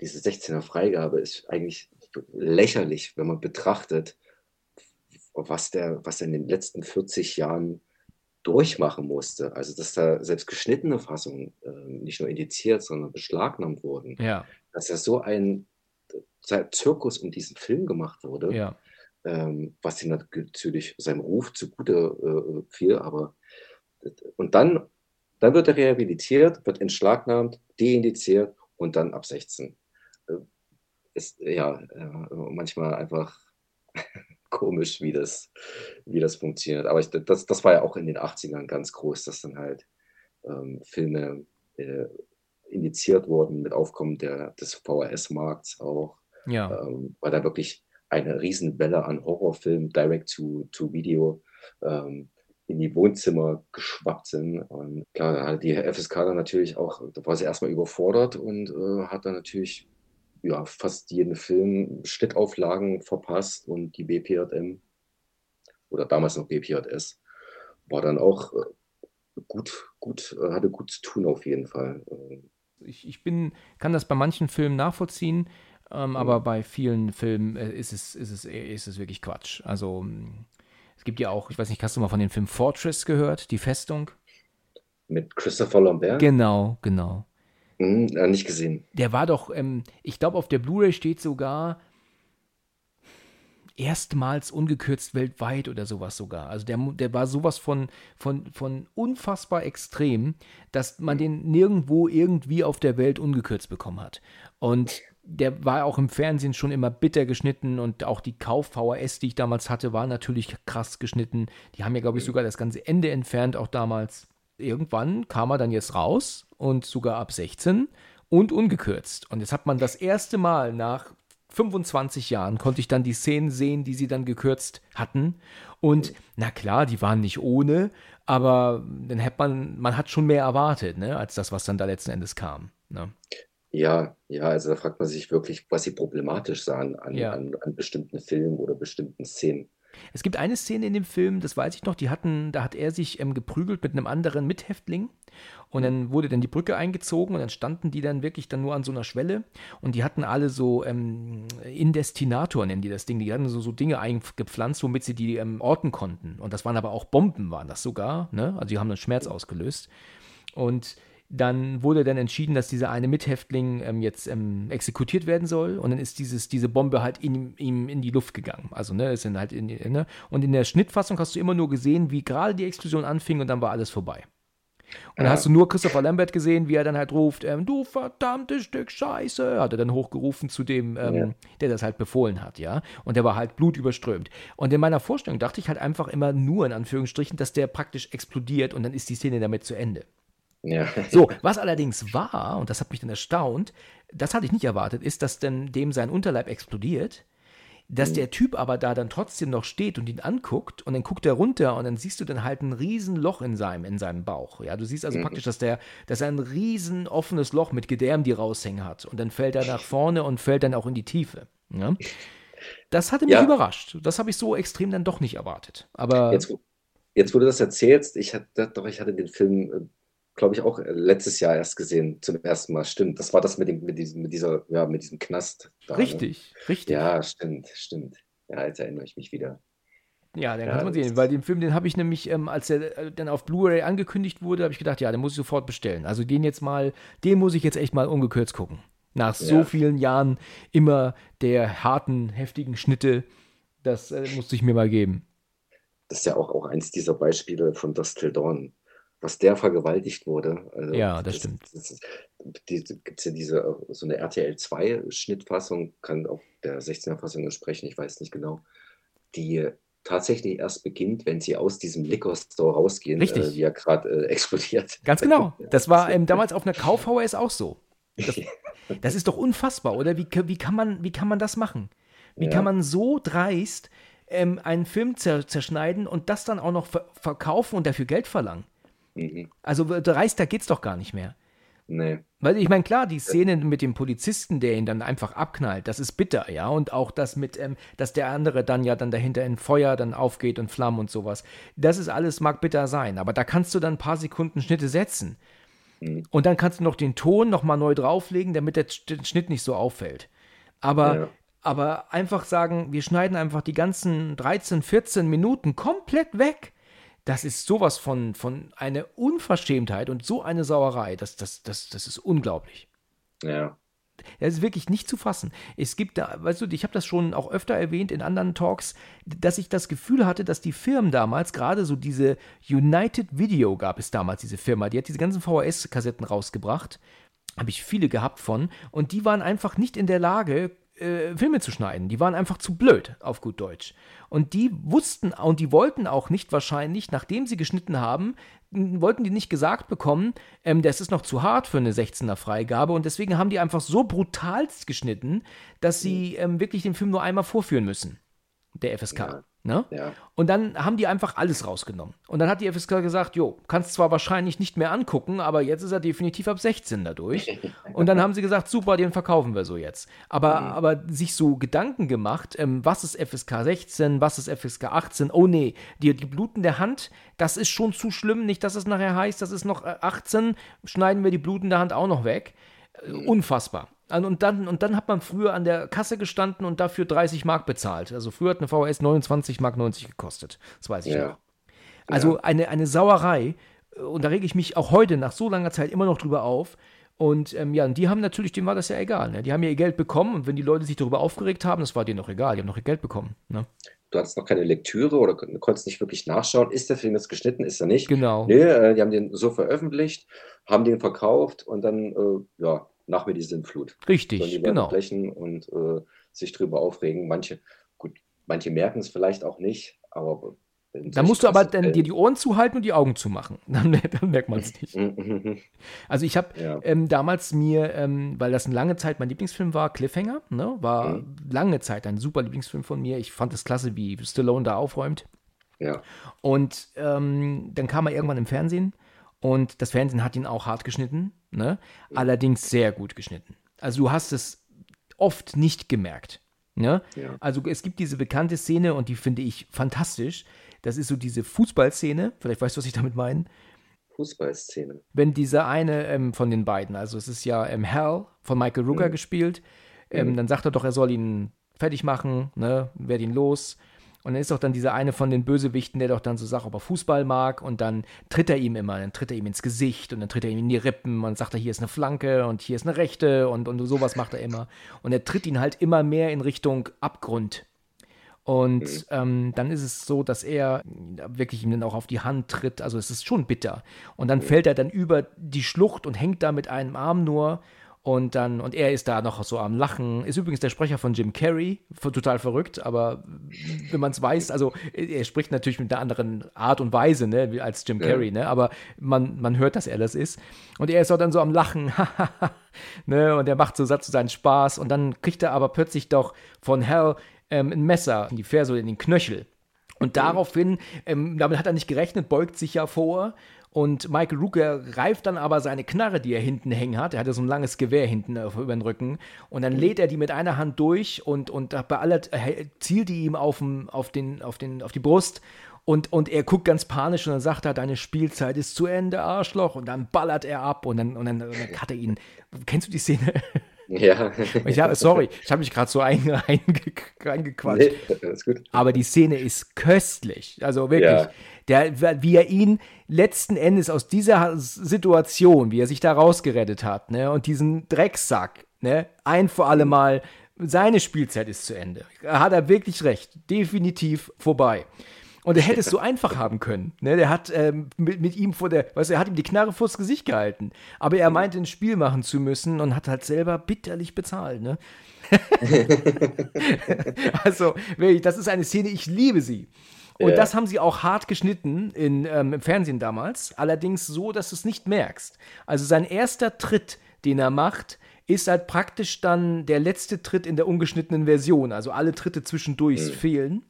Speaker 3: diese 16er Freigabe ist eigentlich lächerlich, wenn man betrachtet, was der, was er in den letzten 40 Jahren durchmachen musste. Also, dass da selbst geschnittene Fassungen äh, nicht nur indiziert, sondern beschlagnahmt wurden.
Speaker 2: Ja.
Speaker 3: Dass ja so ein Zirkus um diesen Film gemacht wurde,
Speaker 2: ja.
Speaker 3: ähm, was ihm natürlich seinem Ruf zugute äh, fiel, aber und dann, dann wird er rehabilitiert, wird entschlagnahmt, deindiziert und dann ab 16. Äh, ist ja manchmal einfach komisch, wie das, wie das funktioniert. Aber ich, das, das war ja auch in den 80ern ganz groß, dass dann halt ähm, Filme äh, indiziert wurden mit Aufkommen der, des VHS-Markts auch.
Speaker 2: Ja.
Speaker 3: Ähm, weil da wirklich eine Riesenwelle an Horrorfilmen, Direct-to-Video, ähm, in die Wohnzimmer geschwappt sind. Und klar, hat die FSK dann natürlich auch, da war sie erstmal überfordert und äh, hat dann natürlich ja, fast jeden Film Schnittauflagen verpasst und die BPJM oder damals noch BPJS war dann auch äh, gut, gut, äh, hatte gut zu tun auf jeden Fall.
Speaker 2: Ich, ich bin, kann das bei manchen Filmen nachvollziehen, ähm, mhm. aber bei vielen Filmen äh, ist, es, ist, es, ist es wirklich Quatsch. Also es gibt ja auch, ich weiß nicht, hast du mal von dem Film Fortress gehört, die Festung?
Speaker 3: Mit Christopher Lambert?
Speaker 2: Genau, genau.
Speaker 3: Hm, nicht gesehen.
Speaker 2: Der war doch, ähm, ich glaube, auf der Blu-ray steht sogar erstmals ungekürzt weltweit oder sowas sogar. Also der, der war sowas von, von, von unfassbar extrem, dass man den nirgendwo irgendwie auf der Welt ungekürzt bekommen hat. Und der war auch im Fernsehen schon immer bitter geschnitten und auch die Kauf-VHS, die ich damals hatte, war natürlich krass geschnitten. Die haben ja, glaube ich, sogar das ganze Ende entfernt, auch damals. Irgendwann kam er dann jetzt raus und sogar ab 16 und ungekürzt. Und jetzt hat man das erste Mal nach 25 Jahren konnte ich dann die Szenen sehen, die sie dann gekürzt hatten. Und na klar, die waren nicht ohne, aber dann hat man, man hat schon mehr erwartet, ne, als das, was dann da letzten Endes kam. Ne?
Speaker 3: Ja, ja, also da fragt man sich wirklich, was sie problematisch sahen an, Ja. an, an bestimmten Filmen oder bestimmten Szenen.
Speaker 2: Es gibt eine Szene in dem Film, das weiß ich noch, die hatten, da hat er sich ähm, geprügelt mit einem anderen Mithäftling und dann wurde dann die Brücke eingezogen und dann standen die dann wirklich dann nur an so einer Schwelle und die hatten alle so ähm, Indestinator nennen die das Ding, die hatten so, so Dinge eingepflanzt, womit sie die ähm, orten konnten und das waren aber auch Bomben, waren das sogar, ne? Also die haben dann Schmerz ausgelöst und dann wurde dann entschieden, dass dieser eine Mithäftling ähm, jetzt ähm, exekutiert werden soll. Und dann ist dieses, diese Bombe halt ihm in, in, die Luft gegangen. Also, ne, ist dann halt in, ne? Und in der Schnittfassung hast du immer nur gesehen, wie gerade die Explosion anfing und dann war alles vorbei. Und dann hast du nur Christopher Lambert gesehen, wie er dann halt ruft, ähm, du verdammtes Stück Scheiße, hat er dann hochgerufen zu dem, ähm, ja. der das halt befohlen hat, ja. Und der war halt blutüberströmt. Und in meiner Vorstellung dachte ich halt einfach immer nur in Anführungsstrichen, dass der praktisch explodiert und dann ist die Szene damit zu Ende.
Speaker 3: Ja.
Speaker 2: So, was allerdings war, und das hat mich dann erstaunt, das hatte ich nicht erwartet, ist, dass dann dem sein Unterleib explodiert, dass mhm. der Typ aber da dann trotzdem noch steht und ihn anguckt und dann guckt er runter und dann siehst du dann halt ein riesen Loch in seinem, in seinem Bauch. Ja, du siehst also mhm. praktisch, dass der, dass er ein riesen offenes Loch mit Gedärm, die raushängen hat und dann fällt er nach vorne und fällt dann auch in die Tiefe. Ja? Das hatte mich ja. überrascht. Das habe ich so extrem dann doch nicht erwartet. Aber
Speaker 3: jetzt, jetzt wo du das erzählst, ich hatte doch, ich hatte den Film äh, glaube ich, auch letztes Jahr erst gesehen, zum ersten Mal. Stimmt. Das war das mit, dem, mit, diesem, mit, dieser, ja, mit diesem Knast.
Speaker 2: Da, richtig, ne? richtig.
Speaker 3: Ja, stimmt, stimmt. Ja, jetzt erinnere ich mich wieder.
Speaker 2: Ja, den ja, kann man sehen, weil den Film, den habe ich nämlich, ähm, als er äh, dann auf Blu-ray angekündigt wurde, habe ich gedacht, ja, den muss ich sofort bestellen. Also den jetzt mal, den muss ich jetzt echt mal ungekürzt gucken. Nach so ja. vielen Jahren immer der harten, heftigen Schnitte, das äh, musste ich mir mal geben.
Speaker 3: Das ist ja auch, auch eins dieser Beispiele von Dust Till Dawn, was der vergewaltigt wurde.
Speaker 2: Also ja, das, das
Speaker 3: stimmt. Gibt es ja diese, so eine RTL 2-Schnittfassung, kann auch der 16er-Fassung entsprechen, ich weiß nicht genau, die tatsächlich erst beginnt, wenn sie aus diesem Liquor Store rausgehen,
Speaker 2: Richtig. Äh,
Speaker 3: wie er gerade äh, explodiert.
Speaker 2: Ganz genau. Das war ähm, damals auf einer Kauf-VHS auch so. Das, das, ist doch unfassbar, oder? Wie, wie, kann, man, wie kann man das machen? Wie ja. kann man so dreist ähm, einen Film zerschneiden und das dann auch noch ver verkaufen und dafür Geld verlangen? Mhm. Also dreist, da geht's doch gar nicht mehr.
Speaker 3: Nee.
Speaker 2: Weil ich meine, klar, die Szene mit dem Polizisten, der ihn dann einfach abknallt, das ist bitter, ja. Und auch das mit, ähm, dass der andere dann ja dann dahinter in Feuer dann aufgeht und Flammen und sowas. Das ist alles, mag bitter sein, aber da kannst du dann ein paar Sekunden Schnitte setzen. Mhm. Und dann kannst du noch den Ton nochmal neu drauflegen, damit der Schnitt nicht so auffällt. Aber, ja. aber einfach sagen, wir schneiden einfach die ganzen 13, 14 Minuten komplett weg das ist sowas von, von eine Unverschämtheit und so eine Sauerei. Das, das, das, das ist unglaublich.
Speaker 3: Ja.
Speaker 2: Das ist wirklich nicht zu fassen. Es gibt da, weißt du, ich habe das schon auch öfter erwähnt in anderen Talks, dass ich das Gefühl hatte, dass die Firmen damals, gerade so diese United Video gab es damals, diese Firma, die hat diese ganzen VHS-Kassetten rausgebracht. Habe ich viele gehabt von. Und die waren einfach nicht in der Lage, äh, Filme zu schneiden. Die waren einfach zu blöd, auf gut Deutsch. Und die wussten und die wollten auch nicht wahrscheinlich, nachdem sie geschnitten haben, wollten die nicht gesagt bekommen, ähm, das ist noch zu hart für eine 16er Freigabe und deswegen haben die einfach so brutal geschnitten, dass sie ähm, wirklich den Film nur einmal vorführen müssen, der FSK. Ja. Ne? Ja. Und dann haben die einfach alles rausgenommen. Und dann hat die FSK gesagt, jo, kannst zwar wahrscheinlich nicht mehr angucken, aber jetzt ist er definitiv ab 16 dadurch. Und dann haben sie gesagt, super, den verkaufen wir so jetzt. Aber, mhm. aber sich so Gedanken gemacht, ähm, was ist FSK 16, was ist FSK 18, oh nee, die, die blutende Hand, das ist schon zu schlimm, nicht, dass es nachher heißt, das ist noch 18, äh, schneiden wir die blutende Hand auch noch weg. Äh, unfassbar. Und dann, und dann hat man früher an der Kasse gestanden und dafür 30 Mark bezahlt. Also früher hat eine VHS 29 Mark 90 gekostet. Das weiß ich ja. noch. Also ja. eine, eine Sauerei. Und da rege ich mich auch heute nach so langer Zeit immer noch drüber auf. Und ähm, ja, und die haben natürlich, dem war das ja egal. Ne? Die haben ja ihr Geld bekommen und wenn die Leute sich darüber aufgeregt haben, das war denen noch egal. Die haben noch ihr Geld bekommen. Ne?
Speaker 3: Du hattest noch keine Lektüre oder konntest nicht wirklich nachschauen, ist der Film jetzt geschnitten, ist er nicht?
Speaker 2: Genau.
Speaker 3: Nee, äh, die haben den so veröffentlicht, haben den verkauft und dann, äh, ja, nach mir die Sinnflut.
Speaker 2: Richtig, die genau.
Speaker 3: Blechen und äh, sich drüber aufregen. Manche, gut, manche merken es vielleicht auch nicht, aber
Speaker 2: da musst du aber dann dir die Ohren zuhalten und die Augen zumachen. Dann, dann merkt man es nicht. also ich habe ja. ähm, damals mir, ähm, weil das eine lange Zeit mein Lieblingsfilm war, Cliffhanger, ne? war mhm. lange Zeit ein super Lieblingsfilm von mir. Ich fand es klasse, wie Stallone da aufräumt.
Speaker 3: Ja.
Speaker 2: Und ähm, dann kam er irgendwann im Fernsehen und das Fernsehen hat ihn auch hart geschnitten, ne? allerdings sehr gut geschnitten. Also du hast es oft nicht gemerkt. Ne? Ja. Also es gibt diese bekannte Szene und die finde ich fantastisch. Das ist so diese Fußballszene. Vielleicht weißt du, was ich damit meine.
Speaker 3: Fußballszene.
Speaker 2: Wenn dieser eine ähm, von den beiden, also es ist ja ähm, Hal von Michael Rooker mhm. gespielt, ähm, mhm. dann sagt er doch, er soll ihn fertig machen, ne, werd ihn los. Und dann ist doch dann dieser eine von den Bösewichten, der doch dann so sagt, ob er Fußball mag. Und dann tritt er ihm immer, dann tritt er ihm ins Gesicht und dann tritt er ihm in die Rippen und sagt er, hier ist eine Flanke und hier ist eine Rechte und, und sowas macht er immer. Und er tritt ihn halt immer mehr in Richtung Abgrund. Und mhm. ähm, dann ist es so, dass er wirklich ihm dann auch auf die Hand tritt. Also es ist schon bitter. Und dann mhm. fällt er dann über die Schlucht und hängt da mit einem Arm nur und dann, und er ist da noch so am Lachen. Ist übrigens der Sprecher von Jim Carrey, total verrückt, aber wenn man es weiß, also er spricht natürlich mit einer anderen Art und Weise, ne, als Jim Carrey, ja. ne, aber man, man hört, dass er das ist. Und er ist auch dann so am Lachen, ne, und er macht so Satz zu seinen Spaß und dann kriegt er aber plötzlich doch von Hell ähm, ein Messer in die Ferse oder in den Knöchel. Und daraufhin, ähm, damit hat er nicht gerechnet, beugt sich ja vor und Michael Rooker greift dann aber seine Knarre, die er hinten hängen hat. Er hatte so ein langes Gewehr hinten über den Rücken. Und dann lädt er die mit einer Hand durch und, und bei aller zielt die ihm auf, auf, den, auf, den, auf die Brust. Und, und er guckt ganz panisch und dann sagt er, deine Spielzeit ist zu Ende, Arschloch. Und dann ballert er ab und dann, und dann, und dann hat er ihn. Kennst du die Szene?
Speaker 3: Ja.
Speaker 2: Ich hab, sorry, ich habe mich gerade so reingequatscht. Nee, ist gut. Aber die Szene ist köstlich. Also wirklich. Ja. Der, wie er ihn letzten Endes aus dieser Situation, wie er sich da rausgerettet hat, ne, und diesen Drecksack, ne, ein für alle Mal, seine Spielzeit ist zu Ende. Hat er wirklich recht. Definitiv vorbei. Und er hätte es so einfach haben können. Ne? Der hat ähm, mit, mit, ihm vor der, weißt du, er hat ihm die Knarre vors Gesicht gehalten. Aber er meinte, ein Spiel machen zu müssen und hat halt selber bitterlich bezahlt. Ne? also, das ist eine Szene, ich liebe sie. Und ja. das haben sie auch hart geschnitten in, ähm, im Fernsehen damals. Allerdings so, dass du es nicht merkst. Also sein erster Tritt, den er macht, ist halt praktisch dann der letzte Tritt in der ungeschnittenen Version. Also alle Tritte zwischendurch mhm. fehlen.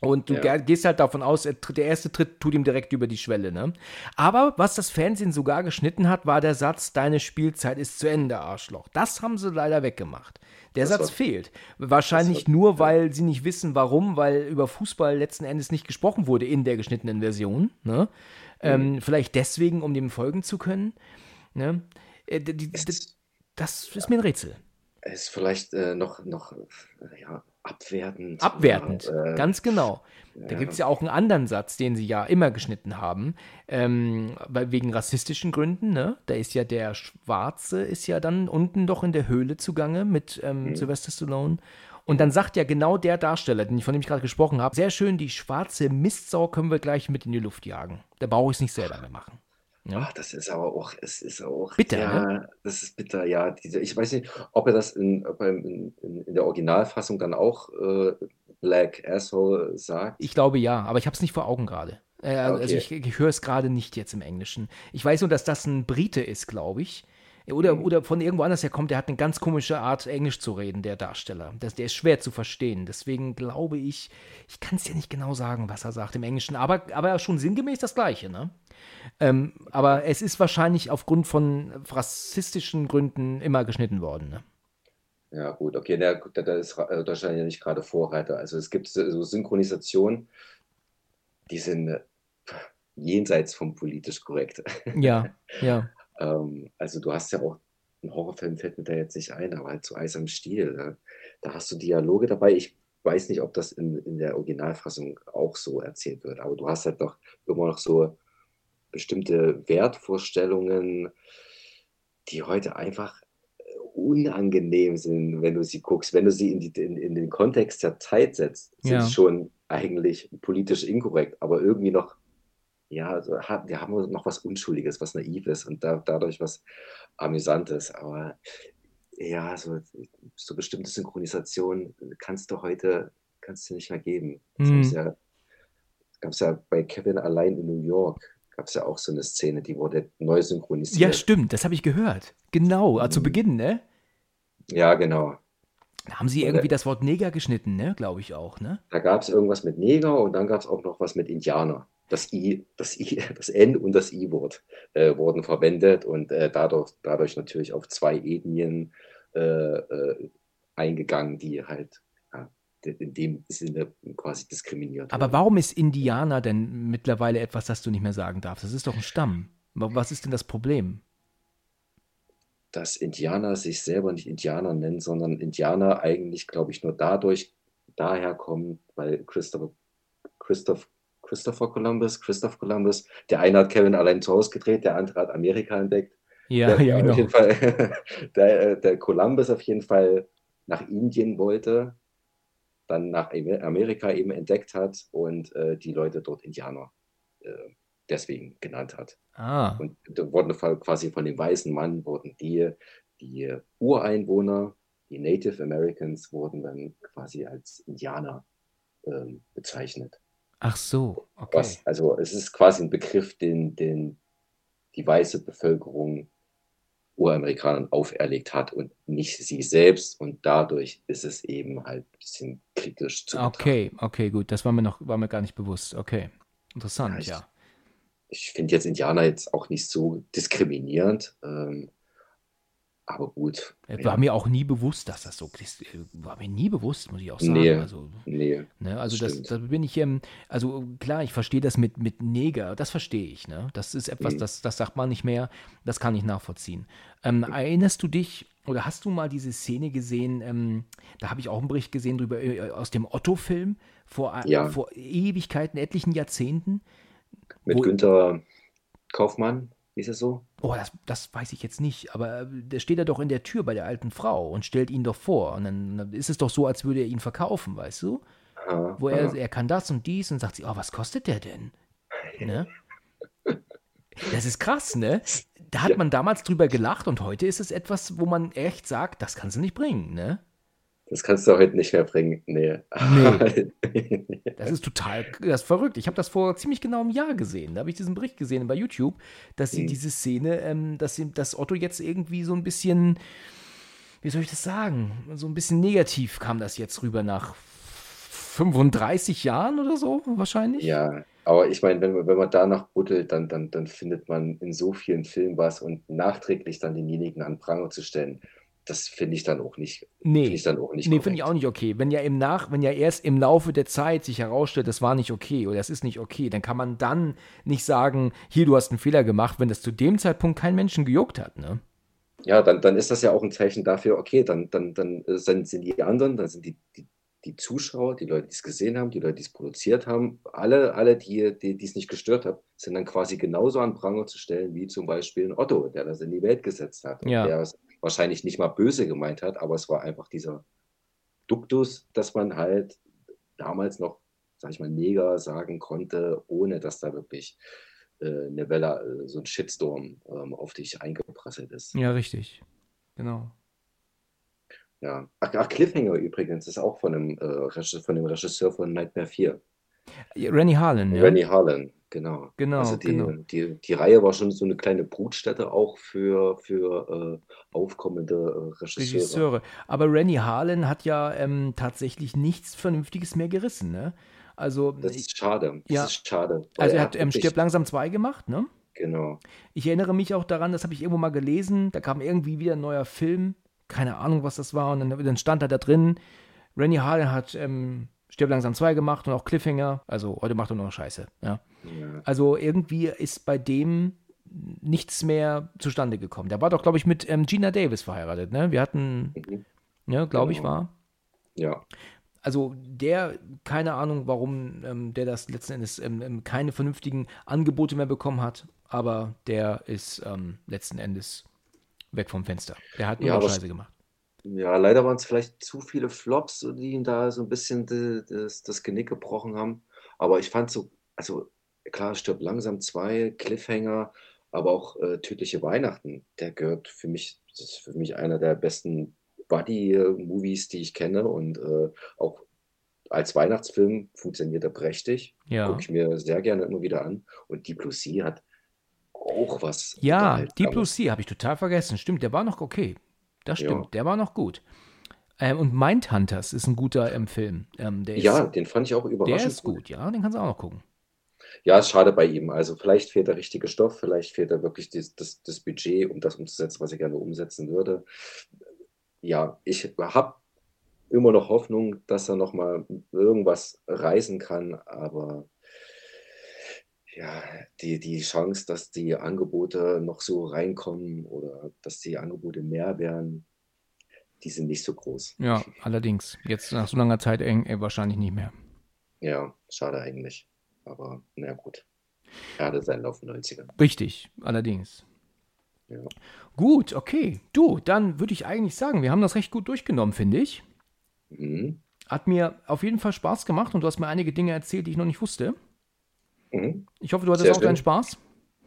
Speaker 2: Und du ja. gehst halt davon aus, der erste Tritt tut ihm direkt über die Schwelle, ne? Aber was das Fernsehen sogar geschnitten hat, war der Satz, deine Spielzeit ist zu Ende, Arschloch. Das haben sie leider weggemacht. Der das Satz fehlt. Wahrscheinlich war, nur, weil sie nicht wissen, warum, weil über Fußball letzten Endes nicht gesprochen wurde in der geschnittenen Version. Ne? Mhm. Ähm, vielleicht deswegen, um dem folgen zu können. Ne? Äh, die, die, das ist mir ein Rätsel.
Speaker 3: Es ist vielleicht äh, noch, noch äh, ja, abwertend.
Speaker 2: Abwertend, oder, äh, ganz genau. Da gibt es ja auch einen anderen Satz, den sie ja immer geschnitten haben, ähm, wegen rassistischen Gründen. Ne? Da ist ja der Schwarze, ist ja dann unten doch in der Höhle zugange mit ähm, mhm. Sylvester Stallone. Und dann sagt ja genau der Darsteller, den ich von dem ich gerade gesprochen habe, sehr schön, die schwarze Mistsau können wir gleich mit in die Luft jagen. Da brauche ich es nicht selber mehr machen.
Speaker 3: Ja. Ach, das ist aber auch, es ist auch.
Speaker 2: Bitter,
Speaker 3: ja,
Speaker 2: ne?
Speaker 3: das ist bitter, ja. Diese, ich weiß nicht, ob er das in, er in, in, in der Originalfassung dann auch äh, Black Asshole sagt.
Speaker 2: Ich glaube ja, aber ich habe es nicht vor Augen gerade. Äh, also okay. Also ich, ich höre es gerade nicht jetzt im Englischen. Ich weiß nur, dass das ein Brite ist, glaube ich. Oder, mhm. oder von irgendwo anders her kommt, der hat eine ganz komische Art, Englisch zu reden, der Darsteller. Das, der ist schwer zu verstehen. Deswegen glaube ich, ich kann es ja nicht genau sagen, was er sagt im Englischen, aber, aber schon sinngemäß das Gleiche, ne? Ähm, aber es ist wahrscheinlich aufgrund von rassistischen Gründen immer geschnitten worden. Ne?
Speaker 3: Ja, gut, okay, da, da ist Deutschland ja nicht gerade Vorreiter. Also es gibt so Synchronisationen, die sind äh, jenseits vom politisch korrekt.
Speaker 2: Ja, ja.
Speaker 3: ähm, also du hast ja auch, ein Horrorfilm fällt mir da jetzt nicht ein, aber halt zu Eis am Stiel. Da, da hast du Dialoge dabei. Ich weiß nicht, ob das in, in der Originalfassung auch so erzählt wird, aber du hast halt doch immer noch so bestimmte Wertvorstellungen, die heute einfach äh, unangenehm sind, wenn du sie guckst. Wenn du sie in, die, in, in den Kontext der Zeit setzt, sind ja. schon eigentlich politisch inkorrekt, aber irgendwie noch, ja, also, wir haben noch was Unschuldiges, was Naives und da, dadurch was Amüsantes. Aber ja, so, so bestimmte Synchronisation kannst du heute kannst du nicht mehr geben. Das mhm. ja, gab es ja bei Kevin allein in New York gab es ja auch so eine Szene, die wurde neu synchronisiert.
Speaker 2: Ja, stimmt, das habe ich gehört. Genau, mhm. zu Beginn, ne?
Speaker 3: Ja, genau.
Speaker 2: Da haben sie irgendwie das Wort Neger geschnitten, ne? Glaube ich auch, ne?
Speaker 3: Da gab es irgendwas mit Neger und dann gab es auch noch was mit Indianer. Das I, das I, das N und das I-Wort äh, wurden verwendet und äh, dadurch, dadurch natürlich auf zwei Ethnien äh, äh eingegangen, die halt in dem Sinne quasi diskriminiert.
Speaker 2: Aber warum ist Indianer denn mittlerweile etwas, das du nicht mehr sagen darfst? Das ist doch ein Stamm. Was ist denn das Problem?
Speaker 3: Dass Indianer sich selber nicht Indianer nennen, sondern Indianer eigentlich, glaube ich, nur dadurch daher kommen, weil Christopher, Christoph, Christopher Columbus, Christoph Columbus, der eine hat Kevin allein zu Hause gedreht, der andere hat Amerika entdeckt.
Speaker 2: Ja, der, ja, genau. Auf jeden
Speaker 3: Fall, der, der Columbus auf jeden Fall nach Indien wollte dann nach Amerika eben entdeckt hat und äh, die Leute dort Indianer äh, deswegen genannt hat.
Speaker 2: Ah.
Speaker 3: Und da wurden quasi von dem weißen Mann wurden die, die Ureinwohner, die Native Americans, wurden dann quasi als Indianer ähm, bezeichnet.
Speaker 2: Ach so, okay.
Speaker 3: Was, also es ist quasi ein Begriff, den, den die weiße Bevölkerung Uramerikanern auferlegt hat und nicht sie selbst. Und dadurch ist es eben halt ein bisschen kritisch zu
Speaker 2: betrachten. Okay, okay, gut. Das war mir noch war mir gar nicht bewusst. Okay. Interessant, ja. Ich,
Speaker 3: ja. ich finde jetzt Indianer jetzt auch nicht so diskriminierend. Ähm, Aber gut.
Speaker 2: War ja. mir auch nie bewusst, dass das so ist. War mir nie bewusst, muss ich auch sagen.
Speaker 3: Nee,
Speaker 2: also,
Speaker 3: nee,
Speaker 2: ne, also das, das, bin ich, ähm, also klar, ich verstehe das mit, mit Neger, das verstehe ich. Ne? Das ist etwas, mhm. das, das sagt man nicht mehr, das kann ich nachvollziehen. Ähm, erinnerst du dich oder hast du mal diese Szene gesehen, ähm, da habe ich auch einen Bericht gesehen drüber, äh, aus dem Otto-Film vor,
Speaker 3: ja.
Speaker 2: vor Ewigkeiten, etlichen Jahrzehnten.
Speaker 3: Mit Günther Kaufmann, ist es so?
Speaker 2: Oh, das, das weiß ich jetzt nicht, aber äh, der steht da doch in der Tür bei der alten Frau und stellt ihn doch vor. Und dann, ist es doch so, als würde er ihn verkaufen, weißt du?
Speaker 3: Aha,
Speaker 2: Wo er, er kann das und dies und sagt sie, oh, was kostet der denn? Ne? Das ist krass, ne? Da hat ja. man damals drüber gelacht und heute ist es etwas, wo man echt sagt, das kannst du nicht bringen, ne?
Speaker 3: Das kannst du heute nicht mehr bringen. Nee.
Speaker 2: nee. Das ist total das ist verrückt. Ich habe das vor ziemlich genau einem Jahr gesehen. Da habe ich diesen Bericht gesehen bei YouTube, dass sie mhm. diese Szene, ähm, dass, sie, dass Otto jetzt irgendwie so ein bisschen, wie soll ich das sagen, so ein bisschen negativ kam das jetzt rüber nach 35 Jahren oder so wahrscheinlich.
Speaker 3: Ja, aber ich meine, wenn, wenn man danach buddelt, dann, dann, dann findet man in so vielen Filmen was und nachträglich dann denjenigen an Pranger zu stellen, das finde ich dann auch nicht.
Speaker 2: Nee, find ich dann auch nicht nee, finde ich auch nicht okay. Wenn ja im Nach, wenn ja erst im Laufe der Zeit sich herausstellt, das war nicht okay oder das ist nicht okay, dann kann man dann nicht sagen, hier, du hast einen Fehler gemacht, wenn das zu dem Zeitpunkt kein Menschen gejuckt hat, ne?
Speaker 3: Ja, dann, dann ist das ja auch ein Zeichen dafür, okay, dann, dann, dann sind, sind die anderen, dann sind die, die, die Zuschauer, die Leute, die es gesehen haben, die Leute, die es produziert haben, alle, alle die, die es nicht gestört hat, sind dann quasi genauso an Pranger zu stellen, wie zum Beispiel ein Otto, der das in die Welt gesetzt hat.
Speaker 2: Ja.
Speaker 3: Der wahrscheinlich nicht mal böse gemeint hat, aber es war einfach dieser Duktus, dass man halt damals noch, sag ich mal, Neger sagen konnte, ohne dass da wirklich äh, eine Welle, äh, so ein Shitstorm ähm, auf dich eingeprasselt ist.
Speaker 2: Ja, richtig. Genau.
Speaker 3: Ja. Ach, ach, Cliffhanger übrigens ist auch von dem, äh, von dem Regisseur von Nightmare 4.
Speaker 2: Rennie Harlan,
Speaker 3: ja. Rennie Harlan, genau.
Speaker 2: Genau,
Speaker 3: also die,
Speaker 2: genau.
Speaker 3: Die, die Reihe war schon so eine kleine Brutstätte auch für, für äh, aufkommende äh, Regisseure. Regisseure.
Speaker 2: Aber Rennie Harlan hat ja ähm, tatsächlich nichts Vernünftiges mehr gerissen, ne? Also,
Speaker 3: das ist schade. Das
Speaker 2: ja.
Speaker 3: ist schade.
Speaker 2: Also er hat ähm, Stirb langsam 2 gemacht, ne?
Speaker 3: Genau.
Speaker 2: Ich erinnere mich auch daran, das habe ich irgendwo mal gelesen, da kam irgendwie wieder ein neuer Film, keine Ahnung, was das war, und dann, dann stand er da drin, Rennie Harlan hat ähm, Stirb langsam 2 gemacht und auch Cliffhanger. Also heute macht er nur noch Scheiße. Ja. ja. Also irgendwie ist bei dem nichts mehr zustande gekommen. Der war doch, glaube ich, mit ähm, Gina Davis verheiratet. Ne? Wir hatten, mhm. ja, glaube genau. ich, war.
Speaker 3: Ja.
Speaker 2: Also der, keine Ahnung, warum ähm, der das letzten Endes ähm, ähm keine vernünftigen Angebote mehr bekommen hat, aber der ist ähm, letzten Endes weg vom Fenster. Der hat nur ja, noch Scheiße gemacht.
Speaker 3: Ja, leider waren es vielleicht zu viele Flops, die ihn da so ein bisschen das, das Genick gebrochen haben. Aber ich fand so, also klar, stirbt langsam zwei, Cliffhanger, aber auch äh, Tödliche Weihnachten. Der gehört für mich, das ist für mich einer der besten Buddy-Movies, die ich kenne und äh, auch als Weihnachtsfilm funktioniert er prächtig.
Speaker 2: Ja.
Speaker 3: Gucke ich mir sehr gerne immer wieder an. Und Deep Blue Sea hat auch was.
Speaker 2: Ja, Deep Blue Sea habe ich total vergessen. Stimmt, der war noch okay. Das stimmt, ja. der war noch gut. Ähm, und Mindhunters ist ein guter ähm, Film. Ähm,
Speaker 3: ja, ist, den fand ich auch überraschend.
Speaker 2: Der ist gut, gut, ja, den kannst du auch noch gucken.
Speaker 3: Ja, ist schade bei ihm. Also vielleicht fehlt der richtige Stoff, vielleicht fehlt da wirklich das, das, das Budget, um das umzusetzen, was er gerne umsetzen würde. Ja, ich habe immer noch Hoffnung, dass er noch mal irgendwas reisen kann, aber ja, die, die Chance, dass die Angebote noch so reinkommen oder dass die Angebote mehr werden, die sind nicht so groß.
Speaker 2: Ja, allerdings. Jetzt nach so langer Zeit eng, ey, wahrscheinlich nicht mehr.
Speaker 3: Ja, schade eigentlich. Aber na gut. Er hatte seinen Lauf in den 90ern.
Speaker 2: Richtig, allerdings.
Speaker 3: Ja.
Speaker 2: Gut, okay. Du, dann würde ich eigentlich sagen, wir haben das recht gut durchgenommen, finde ich.
Speaker 3: Mhm.
Speaker 2: Hat mir auf jeden Fall Spaß gemacht und du hast mir einige Dinge erzählt, die ich noch nicht wusste.
Speaker 3: Mhm.
Speaker 2: Ich hoffe, du hattest Sehr auch schön. deinen Spaß.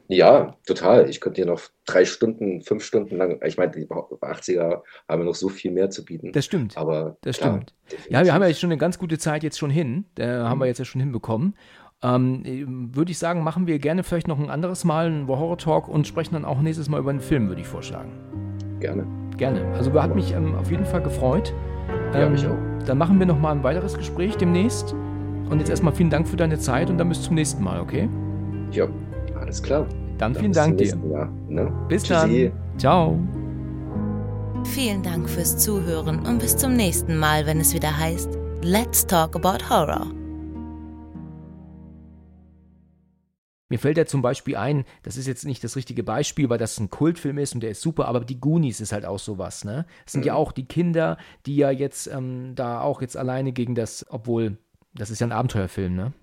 Speaker 3: Ja, total. Ich könnte hier noch drei Stunden, fünf Stunden lang, ich meine, die 80er haben noch so viel mehr zu bieten.
Speaker 2: Das stimmt.
Speaker 3: Aber
Speaker 2: das klar, stimmt. Definitiv. Ja, wir haben ja jetzt schon eine ganz gute Zeit jetzt schon hin. Da mhm. haben wir jetzt ja schon hinbekommen. Ähm, würde ich sagen, machen wir gerne vielleicht noch ein anderes Mal einen Horror Talk und sprechen dann auch nächstes Mal über einen Film, würde ich vorschlagen.
Speaker 3: Gerne.
Speaker 2: Gerne. Also hat mich ähm, auf jeden Fall gefreut.
Speaker 3: Ja, ähm, mich auch.
Speaker 2: Dann machen wir noch mal ein weiteres Gespräch demnächst. Und jetzt erstmal vielen Dank für deine Zeit und dann bis zum nächsten Mal, okay?
Speaker 3: Ja, alles klar.
Speaker 2: Dann, dann vielen Dank dir.
Speaker 3: Jahr, ne?
Speaker 2: Bis Tschüssi. dann. Ciao.
Speaker 1: Vielen Dank fürs Zuhören und bis zum nächsten Mal, wenn es wieder heißt Let's Talk About Horror.
Speaker 2: Mir fällt ja zum Beispiel ein, das ist jetzt nicht das richtige Beispiel, weil das ein Kultfilm ist und der ist super, aber die Goonies ist halt auch sowas, ne? Es sind mhm. ja auch die Kinder, die ja jetzt ähm, da auch jetzt alleine gegen das, obwohl, das ist ja ein Abenteuerfilm, ne?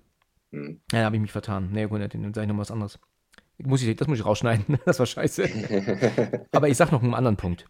Speaker 2: Mhm. Ja, da habe ich mich vertan. Nee, gut, dann sage ich noch was anderes. Muss ich, das muss ich rausschneiden, das war scheiße. aber ich sag noch einen anderen Punkt.